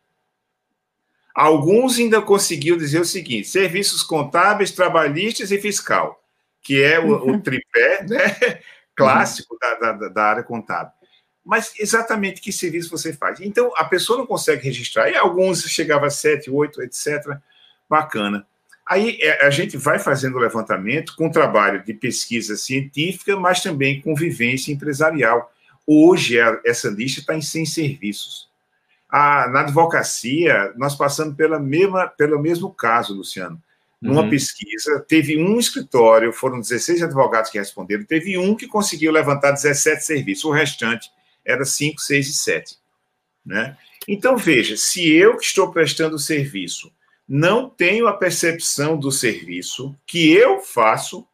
Alguns ainda conseguiu dizer o seguinte: serviços contábeis, trabalhistas e fiscal que é o, o tripé né, clássico da, da, da, área contábil. Mas exatamente que serviço você faz? Então, a pessoa não consegue registrar, e alguns chegava a 7, 8, etc. Bacana. Aí é, a gente vai fazendo o levantamento com trabalho de pesquisa científica, mas também com vivência empresarial. Hoje, essa lista está em 100 serviços. A, na advocacia, nós passamos pela mesma, pelo mesmo caso, Luciano numa uhum. pesquisa, teve um escritório, foram 16 advogados que responderam, teve um que conseguiu levantar 17 serviços, o restante era 5, 6 e 7. Né? Então, veja, se eu que estou prestando serviço não tenho a percepção do serviço que eu faço,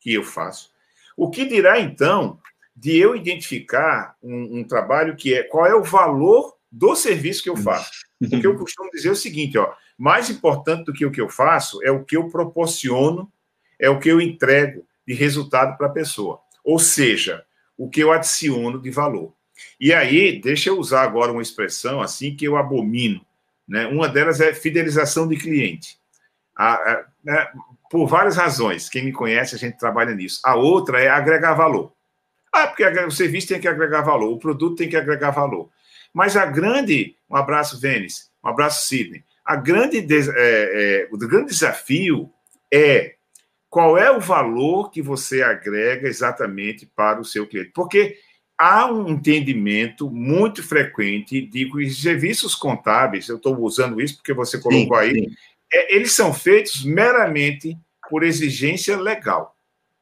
que eu faço, o que dirá então de eu identificar um, um trabalho que é qual é o valor do serviço que eu faço? Porque eu costumo dizer o seguinte, ó, mais importante do que o que eu faço é o que eu proporciono, é o que eu entrego de resultado para a pessoa. Ou seja, o que eu adiciono de valor. E aí, deixa eu usar agora uma expressão assim que eu abomino. Né? Uma delas é fidelização de cliente. A, a, né? por várias razões. Quem me conhece, a gente trabalha nisso. A outra é agregar valor. Ah, porque o serviço tem que agregar valor, o produto tem que agregar valor. Mas a grande. Um abraço, Vênis. Um abraço, Sidney. A grande, é, é, o grande desafio é qual é o valor que você agrega exatamente para o seu cliente. Porque há um entendimento muito frequente de que os serviços contábeis, eu estou usando isso porque você colocou sim, aí, sim. É, eles são feitos meramente por exigência legal.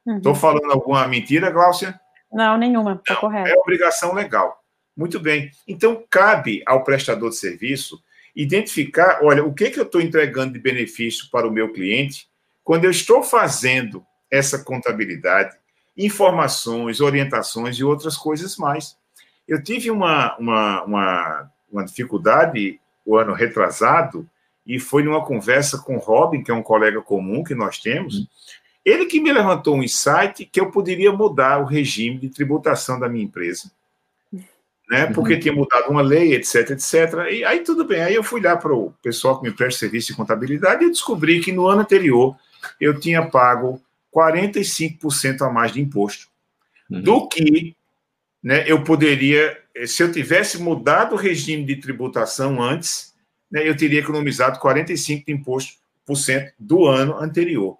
Estou uhum. falando alguma mentira, Gláucia? Não, nenhuma, está correto. É obrigação legal. Muito bem. Então, cabe ao prestador de serviço identificar, olha, o que, que eu estou entregando de benefício para o meu cliente quando eu estou fazendo essa contabilidade, informações, orientações e outras coisas mais. Eu tive uma, uma, uma, uma dificuldade o ano retrasado, e foi numa conversa com o Robin, que é um colega comum que nós temos, ele que me levantou um insight que eu poderia mudar o regime de tributação da minha empresa né? Uhum. Porque tinha mudado uma lei, etc, etc. E aí tudo bem. Aí eu fui lá para o pessoal que me presta serviço de contabilidade e descobri que no ano anterior eu tinha pago 45% a mais de imposto uhum. do que né, eu poderia, se eu tivesse mudado o regime de tributação antes, né, eu teria economizado 45% de imposto por cento do ano anterior.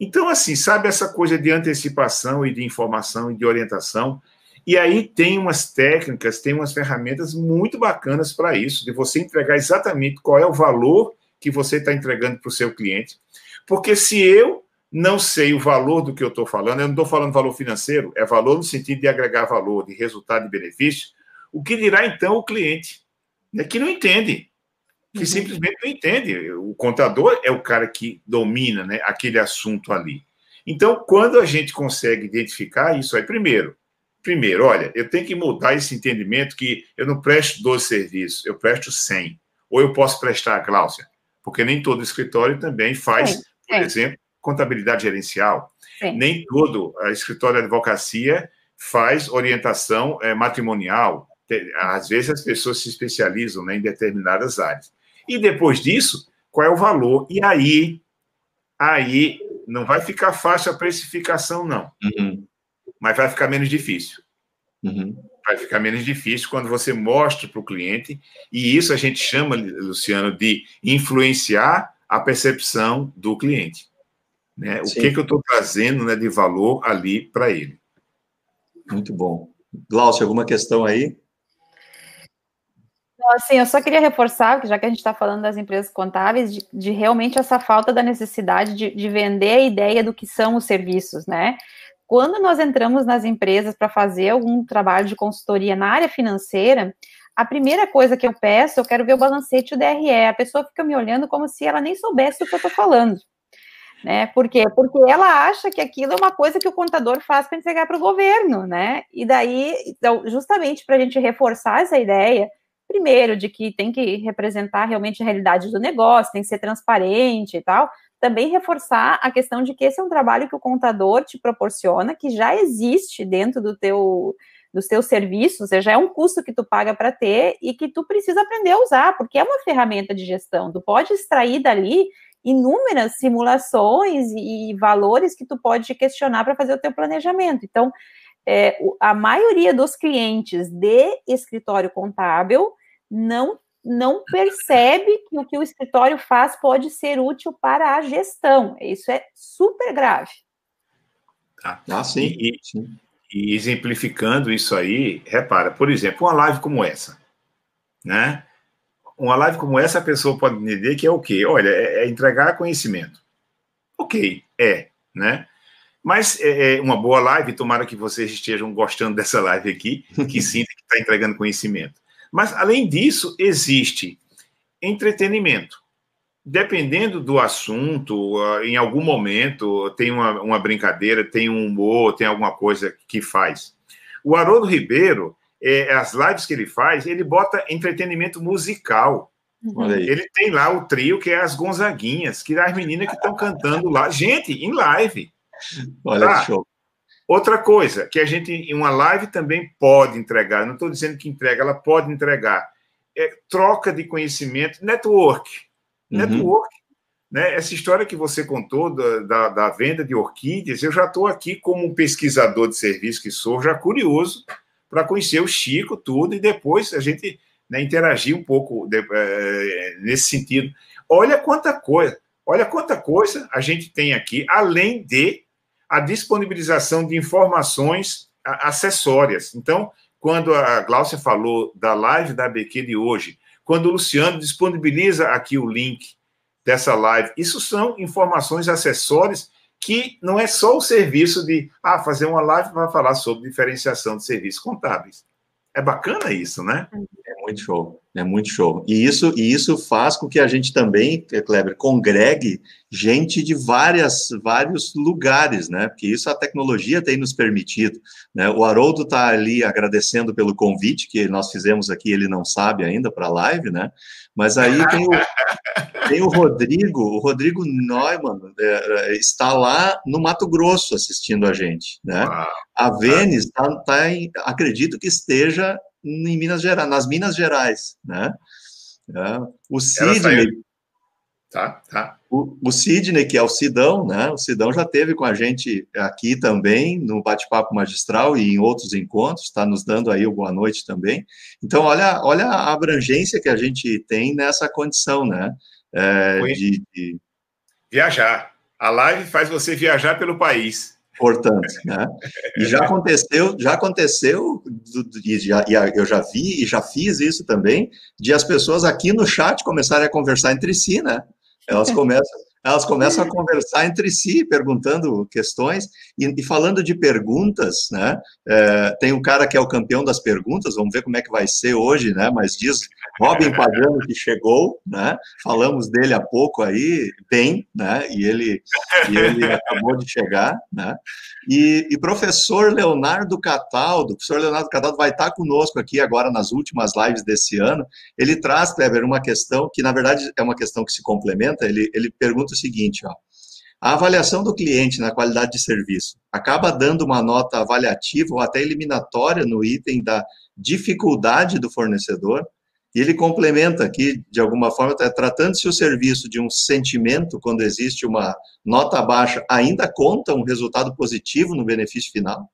Então, assim, sabe essa coisa de antecipação e de informação e de orientação? E aí tem umas técnicas, tem umas ferramentas muito bacanas para isso, de você entregar exatamente qual é o valor que você está entregando para o seu cliente. Porque se eu não sei o valor do que eu estou falando, eu não estou falando valor financeiro, é valor no sentido de agregar valor, de resultado e benefício, o que dirá então o cliente? Né, que não entende, que uhum. simplesmente não entende. O contador é o cara que domina né, aquele assunto ali. Então, quando a gente consegue identificar isso aí, primeiro, Primeiro, olha, eu tenho que mudar esse entendimento que eu não presto 12 serviços, eu presto 100. Ou eu posso prestar, Cláudia, porque nem todo escritório também faz, sim, por sim. exemplo, contabilidade gerencial. Sim. Nem todo a escritório de advocacia faz orientação é, matrimonial. Às vezes as pessoas se especializam né, em determinadas áreas. E depois disso, qual é o valor? E aí, aí não vai ficar fácil a precificação, não. Uhum. Mas vai ficar menos difícil. Uhum. Vai ficar menos difícil quando você mostra para o cliente, e isso a gente chama, Luciano, de influenciar a percepção do cliente. Né? O que, que eu estou trazendo né, de valor ali para ele. Muito bom. Glaucio, alguma questão aí? Assim, eu só queria reforçar, já que a gente está falando das empresas contábeis, de, de, realmente essa falta da necessidade de, de, vender a ideia do que são os serviços, né? Quando nós entramos nas empresas para fazer algum trabalho de consultoria na área financeira, a primeira coisa que eu peço, eu quero ver o balancete do DRE. A pessoa fica me olhando como se ela nem soubesse o que eu estou falando. Né? Por quê? Porque ela acha que aquilo é uma coisa que o contador faz para entregar para o governo, né? E daí, então, justamente para a gente reforçar essa ideia, primeiro, de que tem que representar realmente a realidade do negócio, tem que ser transparente e tal, também reforçar a questão de que esse é um trabalho que o contador te proporciona, que já existe dentro do teu dos teus serviços, ou seja, é um custo que tu paga para ter e que tu precisa aprender a usar, porque é uma ferramenta de gestão. Tu pode extrair dali inúmeras simulações e valores que tu pode questionar para fazer o teu planejamento. Então, é, a maioria dos clientes de escritório contábil não não percebe que o que o escritório faz pode ser útil para a gestão. Isso é super grave. Tá. Ah, sim. E, sim. e exemplificando isso aí, repara, por exemplo, uma live como essa, né? Uma live como essa, a pessoa pode entender que é o quê? Olha, é, é entregar conhecimento. Ok, é, né? Mas é, é uma boa live, tomara que vocês estejam gostando dessa live aqui, que sinta que está entregando conhecimento. Mas, além disso, existe entretenimento. Dependendo do assunto, ah, em algum momento tem uma, uma brincadeira, tem um humor, tem alguma coisa que faz. O Haroldo Ribeiro, é, as lives que ele faz, ele bota entretenimento musical. Ele tem lá o trio que é as Gonzaguinhas, que é as meninas que estão cantando lá. Gente, em live. Olha tá? que show. Outra coisa que a gente, em uma live, também pode entregar, não estou dizendo que entrega, ela pode entregar, é troca de conhecimento, network. Uhum. Network. Né? Essa história que você contou da, da, da venda de orquídeas, eu já estou aqui como um pesquisador de serviço que sou, já curioso para conhecer o Chico, tudo, e depois a gente né, interagir um pouco de, é, nesse sentido. Olha quanta coisa, olha quanta coisa a gente tem aqui, além de a disponibilização de informações acessórias. Então, quando a Glaucia falou da live da ABQ de hoje, quando o Luciano disponibiliza aqui o link dessa live, isso são informações acessórias que não é só o serviço de ah, fazer uma live para falar sobre diferenciação de serviços contábeis. É bacana isso, né? É muito show, é muito show. E isso, e isso faz com que a gente também, Kleber, congregue gente de várias, vários lugares, né? Porque isso a tecnologia tem nos permitido. Né? O Haroldo está ali agradecendo pelo convite que nós fizemos aqui, ele não sabe ainda para a live, né? Mas aí tem o, tem o Rodrigo, o Rodrigo Neumann é, está lá no Mato Grosso assistindo a gente, né? A Vênis está, tá em, acredito que esteja em Minas Gerais, nas Minas Gerais, né? É, o Sidney, Tá, tá. O, o Sidney, que é o Sidão, né? O Sidão já teve com a gente aqui também, no bate-papo magistral e em outros encontros, está nos dando aí o boa noite também. Então, olha, olha a abrangência que a gente tem nessa condição, né? É, de, de, Viajar. A live faz você viajar pelo país. Portanto, né? E já aconteceu, já aconteceu, e, já, e eu já vi e já fiz isso também, de as pessoas aqui no chat começarem a conversar entre si, né? Elas começam, elas começam a conversar entre si, perguntando questões e, e falando de perguntas, né? É, tem um cara que é o campeão das perguntas, vamos ver como é que vai ser hoje, né? Mas diz Robin Pagano que chegou, né? Falamos dele há pouco aí, bem, né? E ele, e ele acabou de chegar, né? E, e, professor Leonardo Cataldo, o professor Leonardo Cataldo vai estar conosco aqui agora nas últimas lives desse ano. Ele traz, Kleber, uma questão que, na verdade, é uma questão que se complementa. Ele, ele pergunta o seguinte, ó. A avaliação do cliente na qualidade de serviço acaba dando uma nota avaliativa ou até eliminatória no item da dificuldade do fornecedor? E ele complementa aqui, de alguma forma, tá, tratando-se o serviço de um sentimento, quando existe uma nota baixa, ainda conta um resultado positivo no benefício final?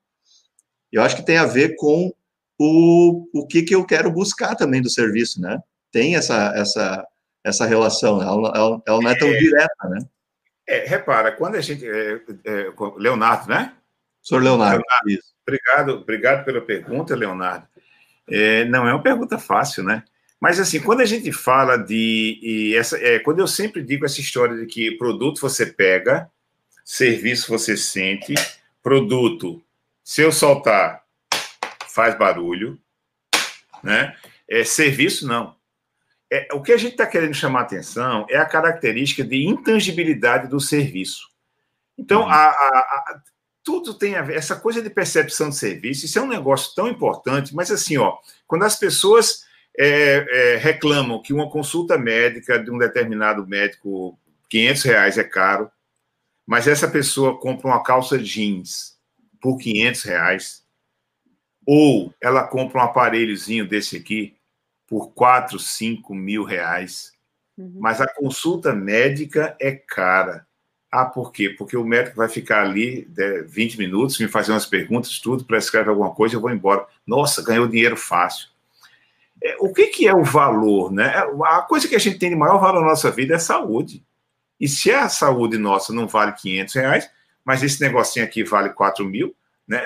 Eu acho que tem a ver com o, o que, que eu quero buscar também do serviço, né? Tem essa, essa, essa relação, ela, ela, ela não é tão é, direta, né? É, repara, quando a gente. É, é, Leonardo, né? Senhor Leonardo, Leonardo. Obrigado, obrigado pela pergunta, Leonardo. É, não é uma pergunta fácil, né? Mas, assim, quando a gente fala de. essa, é, quando eu sempre digo essa história de que produto você pega, serviço você sente, produto, se eu soltar, faz barulho, né? É, serviço, não. É, o que a gente está querendo chamar atenção é a característica de intangibilidade do serviço. Então, uhum. a, a, a, tudo tem a ver, essa coisa de percepção de serviço, isso é um negócio tão importante, mas assim, ó, quando as pessoas é, é, reclamam que uma consulta médica de um determinado médico, 500 reais é caro, mas essa pessoa compra uma calça jeans por 500 reais, ou ela compra um aparelhozinho desse aqui por 4, 5 mil reais, uhum. mas a consulta médica é cara. Ah, por quê? Porque o médico vai ficar ali 20 minutos, me fazer umas perguntas, tudo, para escrever alguma coisa, eu vou embora. Nossa, ganhou dinheiro fácil. É, o que, que é o valor? Né? A coisa que a gente tem de maior valor na nossa vida é saúde. E se a saúde nossa não vale 500 reais, mas esse negocinho aqui vale 4 mil, né?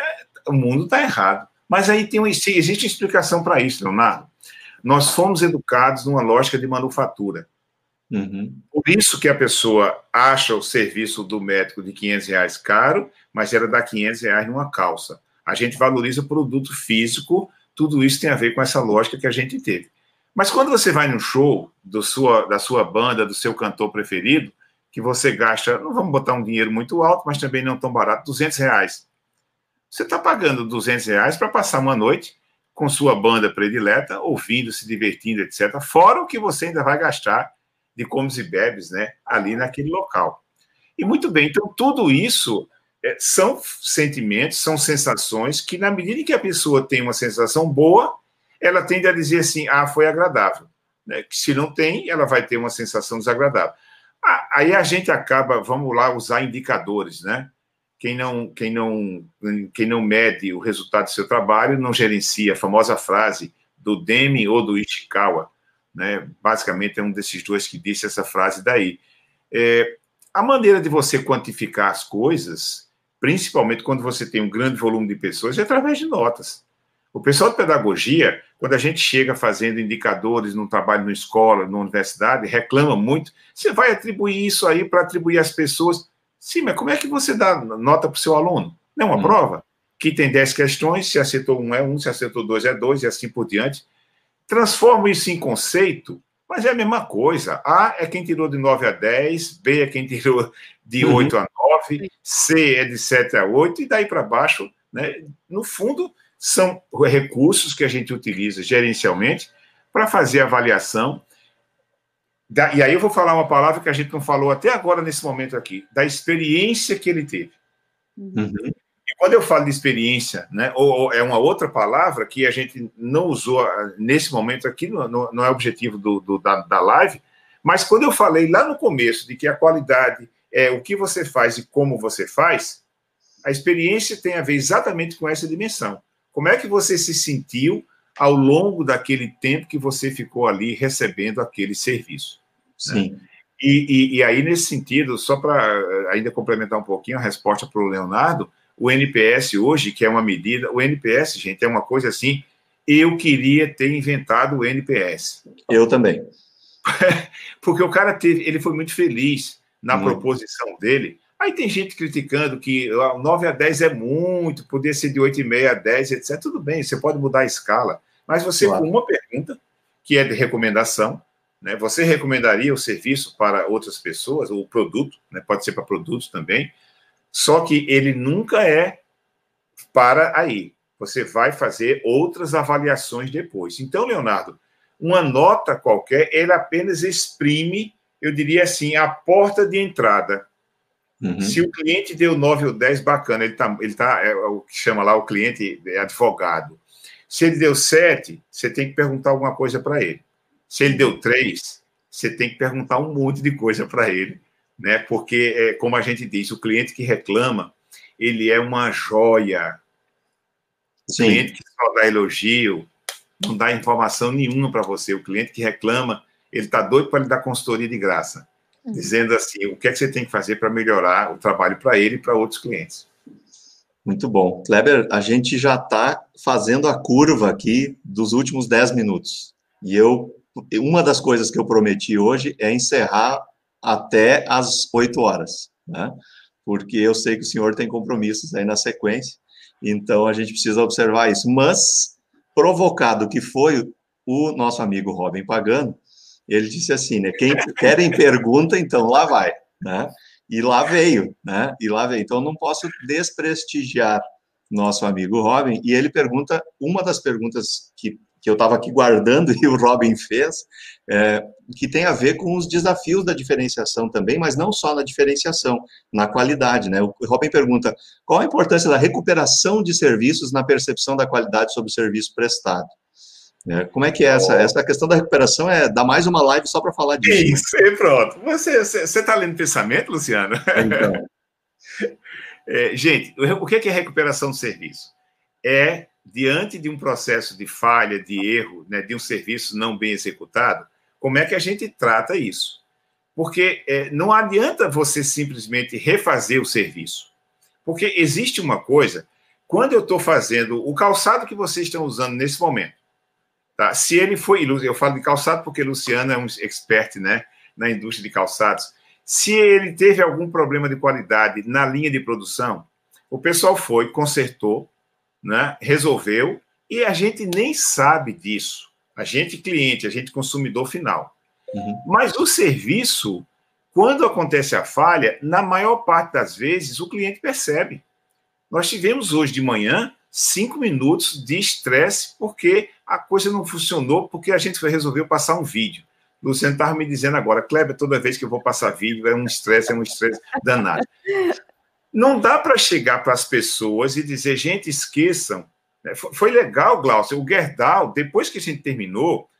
o mundo está errado. Mas aí tem uma, existe explicação para isso, Leonardo. Nós fomos educados numa lógica de manufatura. Uhum. Por isso que a pessoa acha o serviço do médico de 500 reais caro, mas era dar 500 reais numa calça. A gente valoriza o produto físico tudo isso tem a ver com essa lógica que a gente teve. Mas quando você vai num show sua, da sua banda, do seu cantor preferido, que você gasta, não vamos botar um dinheiro muito alto, mas também não tão barato, 200 reais. Você está pagando 200 reais para passar uma noite com sua banda predileta, ouvindo, se divertindo, etc. Fora o que você ainda vai gastar de comes e bebes, né, ali naquele local. E muito bem, então tudo isso é, são sentimentos, são sensações que, na medida em que a pessoa tem uma sensação boa, ela tende a dizer assim: ah, foi agradável. Né? Que se não tem, ela vai ter uma sensação desagradável. Aí a gente acaba, vamos lá, usar indicadores, né? Quem não, quem, não, quem não mede o resultado do seu trabalho não gerencia a famosa frase do Deming ou do Ishikawa. Né? Basicamente, é um desses dois que disse essa frase daí. É, a maneira de você quantificar as coisas principalmente quando você tem um grande volume de pessoas, é através de notas. O pessoal de pedagogia, quando a gente chega fazendo indicadores no trabalho na escola, na universidade, reclama muito. Você vai atribuir isso aí para atribuir às pessoas. Sim, mas como é que você dá nota para o seu aluno? Não é uma hum. prova? Que tem 10 questões, se acertou um é um, se acertou dois é dois, e assim por diante. Transforma isso em conceito, mas é a mesma coisa. A é quem tirou de 9 a 10, B é quem tirou de uhum. 8 a 9, C é de 7 a 8, e daí para baixo, né? no fundo, são recursos que a gente utiliza gerencialmente para fazer avaliação. Da, e aí eu vou falar uma palavra que a gente não falou até agora nesse momento aqui, da experiência que ele teve. Uhum. E quando eu falo de experiência, né, ou, ou, é uma outra palavra que a gente não usou ah, nesse momento aqui, não, não é objetivo do, do da, da live, mas quando eu falei lá no começo de que a qualidade é o que você faz e como você faz, a experiência tem a ver exatamente com essa dimensão. Como é que você se sentiu ao longo daquele tempo que você ficou ali recebendo aquele serviço? Né? Sim. Né? E, e, e, aí, nesse sentido, só para eh, ainda complementar um pouquinho a resposta para o Leonardo, o NPS hoje, que é uma medida, o NPS, gente, é uma coisa assim, eu queria ter inventado o NPS. Eu também. Porque o cara teve, ele foi muito feliz na muito. proposição dele. Aí tem gente criticando que 9 a 10 é muito, poderia ser de 8,5 a 10, etc. Tudo bem, você pode mudar a escala, mas você, claro. com uma pergunta, que é de recomendação, né, você recomendaria o serviço para outras pessoas, ou o produto, né, pode ser para produtos também, só que ele nunca é para aí. Você vai fazer outras avaliações depois. Então, Leonardo, uma nota qualquer, ele apenas exprime eu diria assim, a porta de entrada. Uhum. Se o cliente deu 9 ou 10, bacana, ele está, ele tá, é, o que chama lá o cliente é advogado. Se ele deu 7, você tem que perguntar alguma coisa para ele. Se ele deu três, você tem que perguntar um monte de coisa para ele, né? Porque, é, como a gente diz, o cliente que reclama, ele é uma joia. O Sim. cliente que só dá elogio, não dá informação nenhuma para você. O cliente que reclama, ele está doido para lhe dar consultoria de graça, uhum. dizendo assim, o que é que você tem que fazer para melhorar o trabalho para ele e para outros clientes. Muito bom. Kleber, a gente já está fazendo a curva aqui dos últimos 10 minutos. E eu, uma das coisas que eu prometi hoje é encerrar até as 8 horas, né? Porque eu sei que o senhor tem compromissos aí na sequência, então a gente precisa observar isso. Mas, provocado que foi o nosso amigo Robin Pagano, ele disse assim, né? Quem querem pergunta, então lá vai, né? E lá veio, né? E lá veio. Então não posso desprestigiar nosso amigo Robin. E ele pergunta uma das perguntas que, que eu estava aqui guardando e o Robin fez, é, que tem a ver com os desafios da diferenciação também, mas não só na diferenciação, na qualidade, né? O Robin pergunta qual a importância da recuperação de serviços na percepção da qualidade sobre o serviço prestado. É, como é que é essa? Essa questão da recuperação é dar mais uma live só para falar disso. Isso, né? pronto. Você está lendo pensamento, Luciano? Então. é, gente, o é, que é recuperação de serviço? É diante de um processo de falha, de erro, né, de um serviço não bem executado, como é que a gente trata isso? Porque é, não adianta você simplesmente refazer o serviço. Porque existe uma coisa, quando eu estou fazendo o calçado que vocês estão usando nesse momento, Tá? Se ele foi, eu falo de calçado porque Luciano é um expert né, na indústria de calçados. Se ele teve algum problema de qualidade na linha de produção, o pessoal foi, consertou, né, resolveu, e a gente nem sabe disso. A gente cliente, a gente consumidor final. Uhum. Mas o serviço, quando acontece a falha, na maior parte das vezes o cliente percebe. Nós tivemos hoje de manhã cinco minutos de estresse porque a coisa não funcionou, porque a gente resolveu passar um vídeo. Luciano estava me dizendo agora, Kleber, toda vez que eu vou passar vídeo é um estresse, é um estresse danado. Não dá para chegar para as pessoas e dizer, gente, esqueçam. Né, foi legal, Glaucio, o Gerdau, depois que a gente terminou,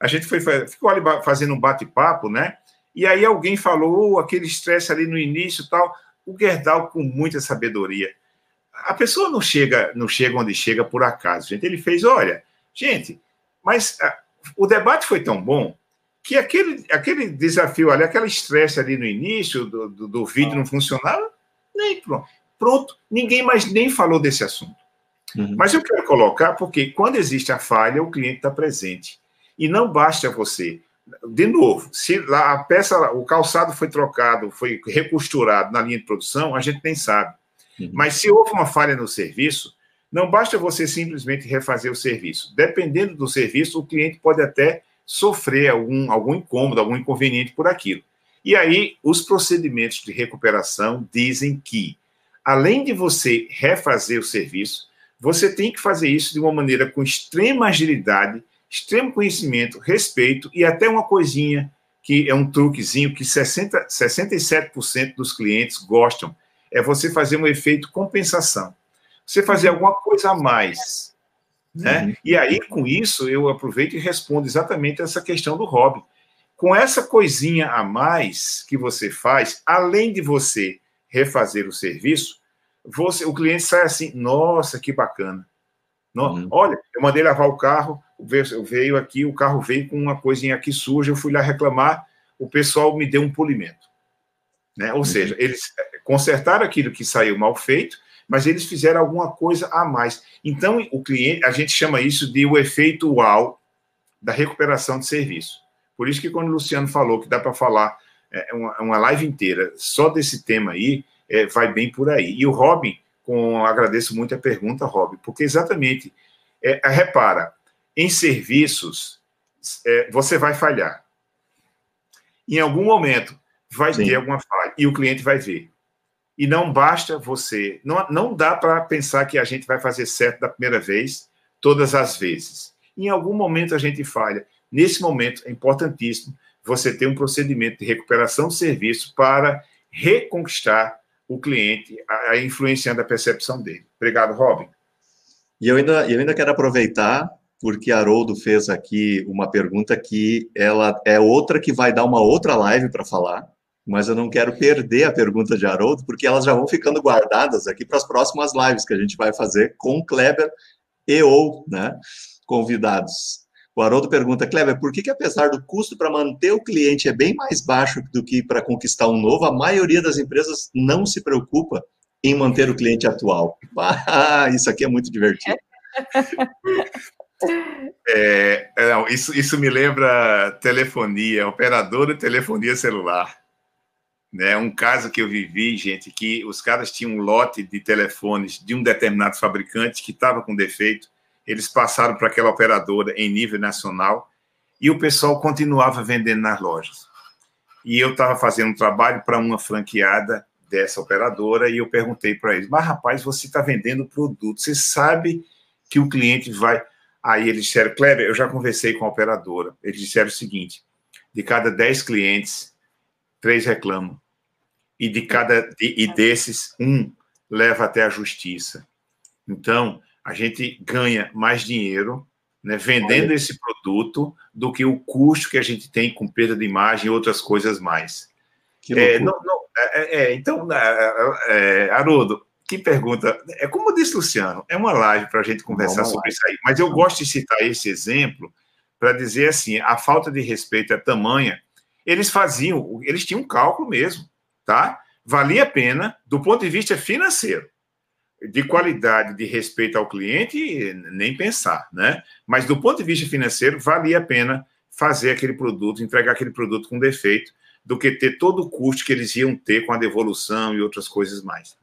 a gente foi, ficou ali fazendo um bate-papo, né? E aí alguém falou, oh, aquele estresse ali no início tal. O Gerdau, com muita sabedoria, a pessoa não chega, não chega onde chega por acaso, gente. Ele fez, olha, gente, mas a, ah, o debate foi tão bom que aquele, aquele desafio ali, aquele estresse ali no início do, do, do vídeo não funcionava, nem pronto. Pronto, ninguém mais nem falou desse assunto. Uhum. Mas eu quero colocar porque quando existe a falha, o cliente está presente. E não basta você. De novo, se lá a peça, o calçado foi trocado, foi recosturado na linha de produção, a gente nem sabe. Uhum. Mas se houve uma falha no serviço, não basta você simplesmente refazer o serviço. Dependendo do serviço, o cliente pode até sofrer algum, algum incômodo, algum inconveniente por aquilo. E aí, os procedimentos de recuperação dizem que, além de você refazer o serviço, você tem que fazer isso de uma maneira com extrema agilidade, extremo conhecimento, respeito e até uma coisinha que é um truquezinho que 60, 67% dos clientes gostam, é você fazer um efeito compensação. Você fazer alguma coisa a mais. Né? Uhum. E aí, com isso, eu aproveito e respondo exatamente essa questão do hobby. Com essa coisinha a mais que você faz, além de você refazer o serviço, você, o cliente sai assim, nossa, que bacana. Uhum. Olha, eu mandei lavar o carro, veio aqui, o carro veio com uma coisinha aqui suja, eu fui lá reclamar, o pessoal me deu um polimento. Né? Ou uhum. seja, eles consertaram aquilo que saiu mal feito, mas eles fizeram alguma coisa a mais. Então, o cliente, a gente chama isso de o efeito uau da recuperação de serviço. Por isso que quando o Luciano falou que dá para falar é, uma, uma, live inteira só desse tema aí, é, vai bem por aí. E o Robin, com, agradeço muito a pergunta, Robin, porque exatamente, é, repara, em serviços, é, você vai falhar. Em algum momento, vai Sim. ter alguma falha, e o cliente vai ver. E não basta você. Não, não dá para pensar que a gente vai fazer certo da primeira vez, todas as vezes. Em algum momento a gente falha. Nesse momento é importantíssimo você ter um procedimento de recuperação de serviço para reconquistar o cliente, a, a influenciando a percepção dele. Obrigado, Robin. E eu ainda, eu ainda quero aproveitar porque Haroldo fez aqui uma pergunta que ela é outra que vai dar uma outra live para falar, mas eu não quero perder a pergunta de Haroldo, porque elas já vão ficando guardadas aqui para as próximas lives que a gente vai fazer com Kleber e ou né, convidados. O Haroldo pergunta, Kleber, por que, que apesar do custo para manter o cliente é bem mais baixo do que para conquistar um novo, a maioria das empresas não se preocupa em manter o cliente atual? Ah, isso aqui é muito divertido. É, é, não, isso, isso me lembra telefonia, operadora de telefonia celular. Né? Um caso que eu vivi, gente, que os caras tinham um lote de telefones de um determinado fabricante que estava com defeito, eles passaram para aquela operadora em nível nacional e o pessoal continuava vendendo nas lojas. E eu estava fazendo um trabalho para uma franqueada dessa operadora e eu perguntei para eles: Mas rapaz, você está vendendo produto, você sabe que o cliente vai. Aí eles disseram: Kleber, eu já conversei com a operadora. Eles disseram o seguinte: de cada 10 clientes, três reclamam. E de cada e desses, um leva até a justiça. Então, a gente ganha mais dinheiro né, vendendo esse produto do que o custo que a gente tem com perda de imagem e outras coisas mais. É, não, não, é, é, é então, é, é, Haroldo, que pergunta. É como disse Luciano, é uma live para a gente conversar sobre isso aí. Mas eu gosto de citar esse exemplo para dizer assim: a falta de respeito é tamanha. Eles faziam, eles tinham um cálculo mesmo, tá? Valia a pena do ponto de vista financeiro de qualidade, de respeito ao cliente, nem pensar, né? Mas do ponto de vista financeiro, valia a pena fazer aquele produto, entregar aquele produto com defeito, do que ter todo o custo que eles iam ter com a devolução e outras coisas mais.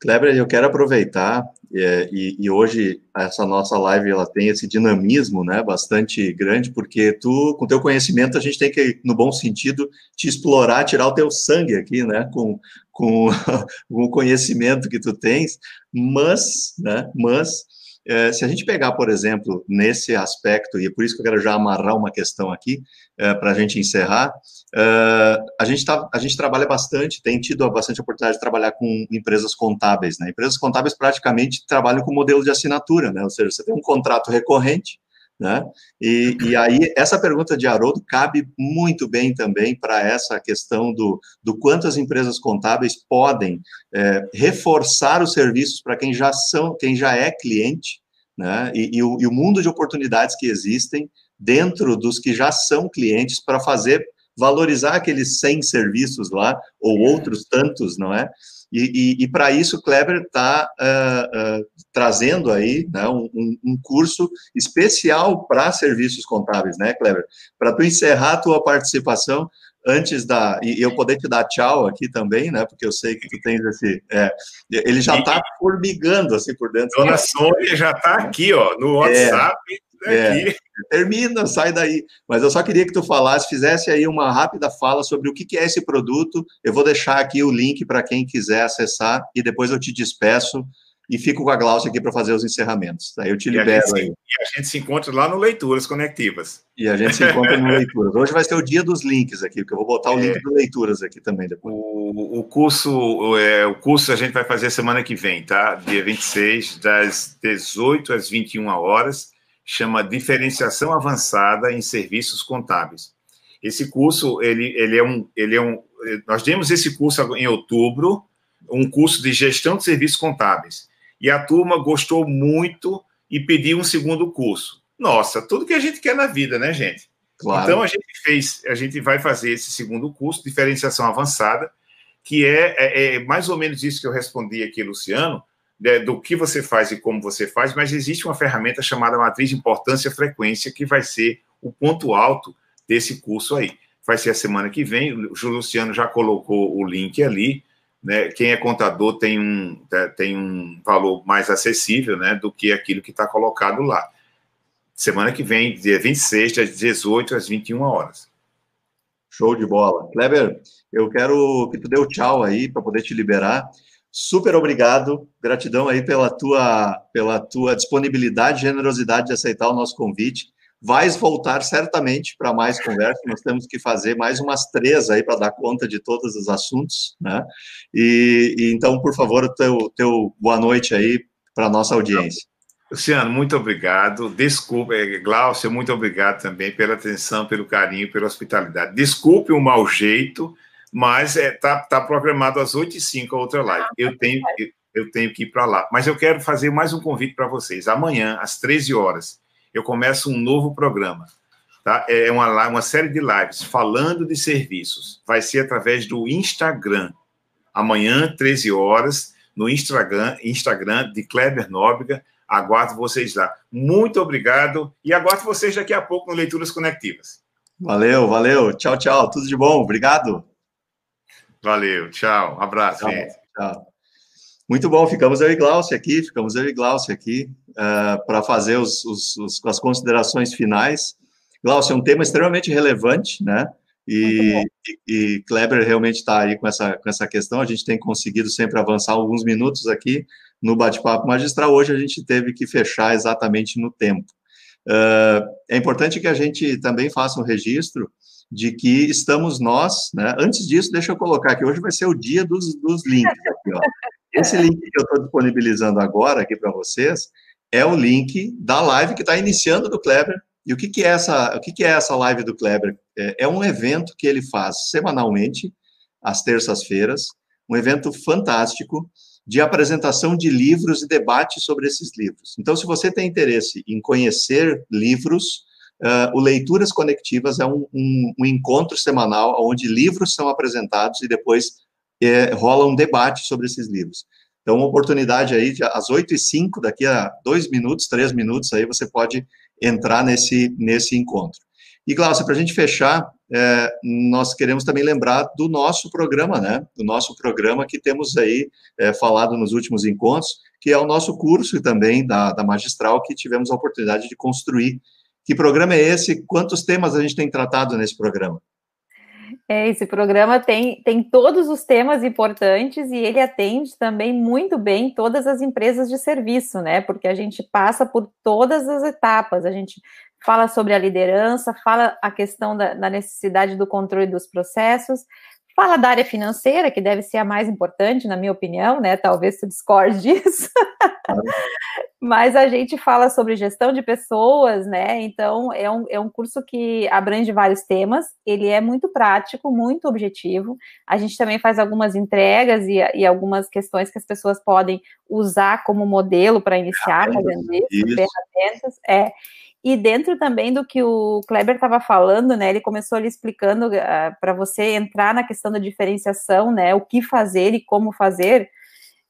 Kleber, eu quero aproveitar é, e, e, hoje essa nossa live ela tem esse dinamismo, né, bastante grande, porque tu, com teu conhecimento, a gente tem que, no bom sentido, te explorar, tirar o teu sangue aqui, né, com, com, com o conhecimento que tu tens, mas, né, mas é, se a gente pegar, por exemplo, nesse aspecto, e é por isso que eu quero já amarrar uma questão aqui, é, para a gente encerrar, é, a, gente tá, a gente trabalha bastante, tem tido bastante oportunidade de trabalhar com empresas contábeis. Né? Empresas contábeis praticamente trabalham com modelo de assinatura, né? ou seja, você tem um contrato recorrente, né? E, e, aí, essa pergunta de Haroldo cabe muito bem também para essa questão do, do quanto as empresas contábeis podem é, reforçar os serviços para quem já são, quem já é cliente, né? E, e, o, e o mundo de oportunidades que existem dentro dos que já são clientes para fazer valorizar aqueles 100 serviços lá, ou outros tantos, não é? E, e, e para isso, Kleber está uh, uh, trazendo aí né, um, um, curso especial para serviços contábeis, né, Kleber? Para tu encerrar a tua participação, antes da. E eu poder te dar tchau aqui também, né? Porque eu sei que tu tens esse. É, ele já está formigando assim por dentro. Dona Sônia já está aqui, ó, no é. WhatsApp. É. É, termina, sai daí. Mas eu só queria que tu falasse, fizesse aí uma rápida fala sobre o que é esse produto. Eu vou deixar aqui o link para quem quiser acessar e depois eu te despeço e fico com a Glaucia aqui para fazer os encerramentos. Aí eu te libero e aí. e a gente se encontra lá no Leituras Conectivas. E a gente se encontra no Leituras. Hoje vai ser o dia dos links aqui, porque eu vou botar o é. link do Leituras aqui também depois. O, o curso, é, o curso a gente vai fazer semana que vem, tá? Dia 26, das 18 às 21 horas chama Diferenciação Avançada em Serviços Contábeis. Esse curso, ele, ele, é um, ele é um... Nós demos esse curso em outubro, um curso de gestão de serviços contábeis. E a turma gostou muito e pediu um segundo curso. Nossa, tudo que a gente quer na vida, né, gente? Claro. Então a gente fez, a gente vai fazer esse segundo curso, diferenciação avançada, que é, é, é mais ou menos isso que eu respondi aqui, Luciano, né, do que você faz e como você faz, mas existe uma ferramenta chamada matriz de importância frequência, que vai ser o ponto alto desse curso aí. Vai ser a semana que vem, o Luciano já colocou o link ali, né? Quem é contador tem um, né, tem um valor mais acessível né, do que aquilo que está colocado lá. Semana que vem, dia 26, das 18 às 21 horas. Show de bola. Kleber, eu quero que tu dê o tchau aí para poder te liberar super obrigado, gratidão aí pela tua, pela tua disponibilidade generosidade de aceitar o nosso convite. Vais voltar certamente para mais conversa, nós temos que fazer mais umas três aí para dar conta de todos os assuntos, né? E, e então, por favor, teu, teu boa noite aí para nossa audiência. Luciano, muito obrigado. Desculpe, eh, Glaucio, muito obrigado também pela atenção, pelo carinho, pela hospitalidade. Desculpe o mau jeito, mas está é, tá, tá programado às 8h05 a outra live. Eu ah, tenho, eu, eu tenho que ir para lá. Mas eu quero fazer mais um convite para vocês. Amanhã, às 13 horas, eu começo um novo programa. Tá? É uma, uma série de lives falando de serviços. Vai ser através do Instagram. Amanhã, 13 horas, no Instagram, Instagram de Kleber Nóbrega Aguardo vocês lá. Muito obrigado e aguardo vocês daqui a pouco no Leituras Conectivas. Valeu, valeu. Tchau, tchau. Tudo de bom. Obrigado. Valeu. Tchau. abraço, tchau. Tchau. Muito bom. Ficamos eu e Glaucio aqui. Ficamos eu e Glaucio aqui uh, para fazer os, os, os, as considerações finais. Glaucio, é um tema extremamente relevante, né? E, e, e, Kleber realmente está aí com essa, com essa questão. A gente tem conseguido sempre avançar alguns minutos aqui no bate-papo magistral. Hoje a gente teve que fechar exatamente no tempo. Uh, é importante que a gente também faça um registro de que estamos nós, né? Antes disso, deixa eu colocar que hoje vai ser o dia dos, dos links. Aqui, ó. Esse link que eu estou disponibilizando agora aqui para vocês é o link da live que está iniciando do Kleber e o que, que é essa, o que, que é essa live do Kleber? É, é um evento que ele faz semanalmente, às terças-feiras, um evento fantástico de apresentação de livros e debate sobre esses livros. Então, se você tem interesse em conhecer livros, uh, o Leituras Conectivas é um, um, um, encontro semanal onde livros são apresentados e depois é, rola um debate sobre esses livros. Então, uma oportunidade aí, às 8 e 05 daqui a dois minutos, três minutos, aí você pode entrar nesse, nesse encontro. E, Glaucia, para a gente fechar, é, nós queremos também lembrar do nosso programa, né? Do nosso programa que temos aí é, falado nos últimos encontros, que é o nosso curso também da, da Magistral, que tivemos a oportunidade de construir. Que programa é esse? Quantos temas a gente tem tratado nesse programa? É, esse programa tem, tem todos os temas importantes e ele atende também muito bem todas as empresas de serviço, né? Porque a gente passa por todas as etapas, a gente fala sobre a liderança, fala a questão da, da necessidade do controle dos processos, Fala da área financeira, que deve ser a mais importante, na minha opinião, né? Talvez você discorde disso. Mas a gente fala sobre gestão de pessoas, né? Então, é um, é um curso que abrange vários temas, ele é muito prático, muito objetivo. A gente também faz algumas entregas e, e algumas questões que as pessoas podem usar como modelo para iniciar fazendo isso, isso. ferramentas. É. E dentro também do que o Kleber estava falando, né, ele começou ali explicando uh, ah, para você entrar na questão da diferenciação, né, o que fazer e como fazer.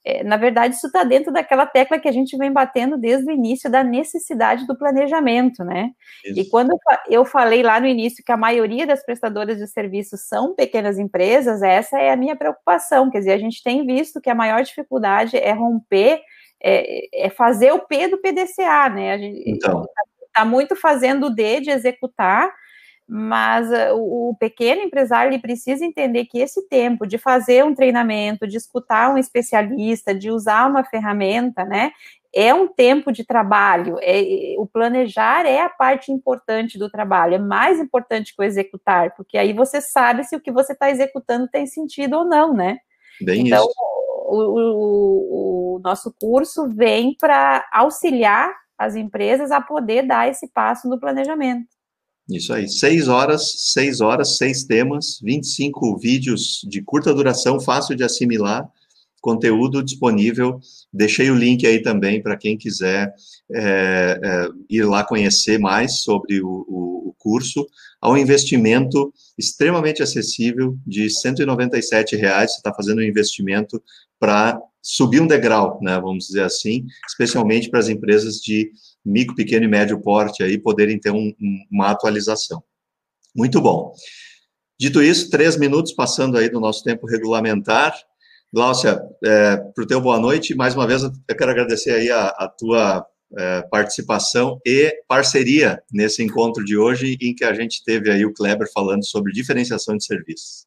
É, na verdade, isso está dentro daquela tecla que a gente vem batendo desde o início da necessidade do planejamento, né? Isso. E quando eu falei lá no início que a maioria das prestadoras de serviços são pequenas empresas, essa é a minha preocupação. Quer dizer, a gente tem visto que a maior dificuldade é romper, é, é fazer o P do PDCA, né? A gente, então está muito fazendo o D de executar, mas uh, o, pequeno empresário ele precisa entender que esse tempo de fazer um treinamento, de escutar um especialista, de usar uma ferramenta, né, é um tempo de trabalho. É, o planejar é a parte importante do trabalho, é mais importante que o executar, porque aí você sabe se o que você está executando tem sentido ou não, né? Bem então. O, o, o nosso curso vem para auxiliar as empresas a poder dar esse passo no planejamento. Isso aí, seis horas, seis horas, seis temas, 25 vídeos de curta duração, fácil de assimilar, conteúdo disponível. Deixei o link aí também para quem quiser é, é, ir lá conhecer mais sobre o, o, o curso. Há um investimento extremamente acessível de 197 reais. Você está fazendo um investimento para subir um degrau, né, vamos dizer assim, especialmente para as empresas de micro, pequeno e médio porte aí poderem ter um, um, uma atualização. Muito bom. Dito isso, três minutos passando aí do nosso tempo regulamentar. Gláucia, é, para o teu boa noite, mais uma vez eu quero agradecer aí a, a tua é, participação e parceria nesse encontro de hoje, em que a gente teve aí o Kleber falando sobre diferenciação de serviços.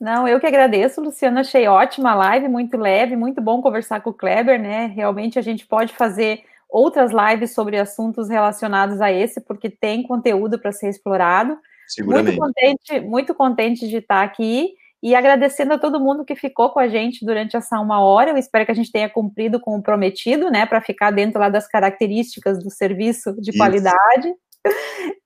Não, eu que agradeço, Luciano. Achei ótima a live, muito leve, muito bom conversar com o Kleber, né? Realmente a gente pode fazer outras lives sobre assuntos relacionados a esse, porque tem conteúdo para ser explorado. Muito contente, muito contente de estar aqui. E agradecendo a todo mundo que ficou com a gente durante essa uma hora. Eu espero que a gente tenha cumprido com o prometido, né? Para ficar dentro lá das características do serviço de Isso. qualidade.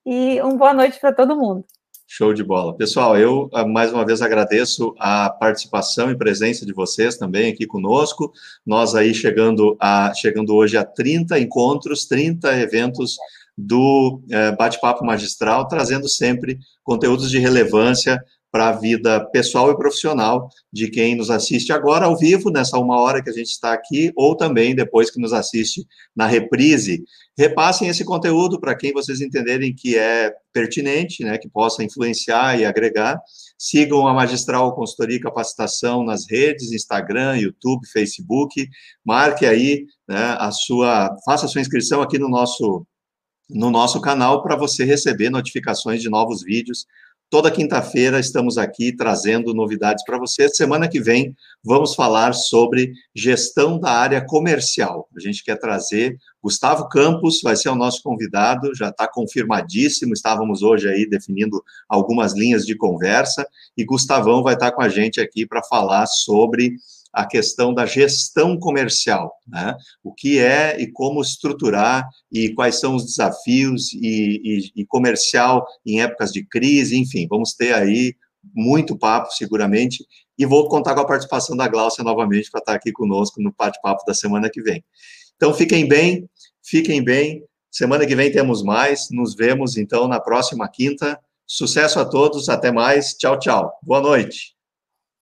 E uma boa noite para todo mundo. Show de bola. Pessoal, eu ah, mais uma vez agradeço a participação e presença de vocês também aqui conosco. Nós aí chegando, a, chegando hoje a 30 encontros, 30 eventos do é, Bate-Papo Magistral, trazendo sempre conteúdos de relevância para a vida pessoal e profissional de quem nos assiste agora ao vivo, nessa uma hora que a gente está aqui, ou também depois que nos assiste na reprise. Repassem esse conteúdo para quem vocês entenderem que é pertinente, né, que possa influenciar e agregar. Sigam a Magistral Consultoria e Capacitação nas redes, Instagram, YouTube, Facebook. Marque aí né, a sua, faça a sua inscrição aqui no nosso no nosso canal para você receber notificações de novos vídeos Toda quinta-feira estamos aqui trazendo novidades para você. Semana que vem vamos falar sobre gestão da área comercial. A gente quer trazer Gustavo Campos, vai ser o nosso convidado, já está confirmadíssimo. Estávamos hoje aí definindo algumas linhas de conversa e Gustavão vai estar tá com a gente aqui para falar sobre a questão da gestão comercial, né? O que é e como estruturar e quais são os desafios e, e, e comercial em épocas de crise, enfim, vamos ter aí muito papo, seguramente, e vou contar com a participação da Gláucia novamente para estar aqui conosco no bate-papo da semana que vem. Então, fiquem bem, fiquem bem. Semana que vem temos mais. Nos vemos, então, na próxima quinta. Sucesso a todos, até mais. Tchau, tchau. Boa noite.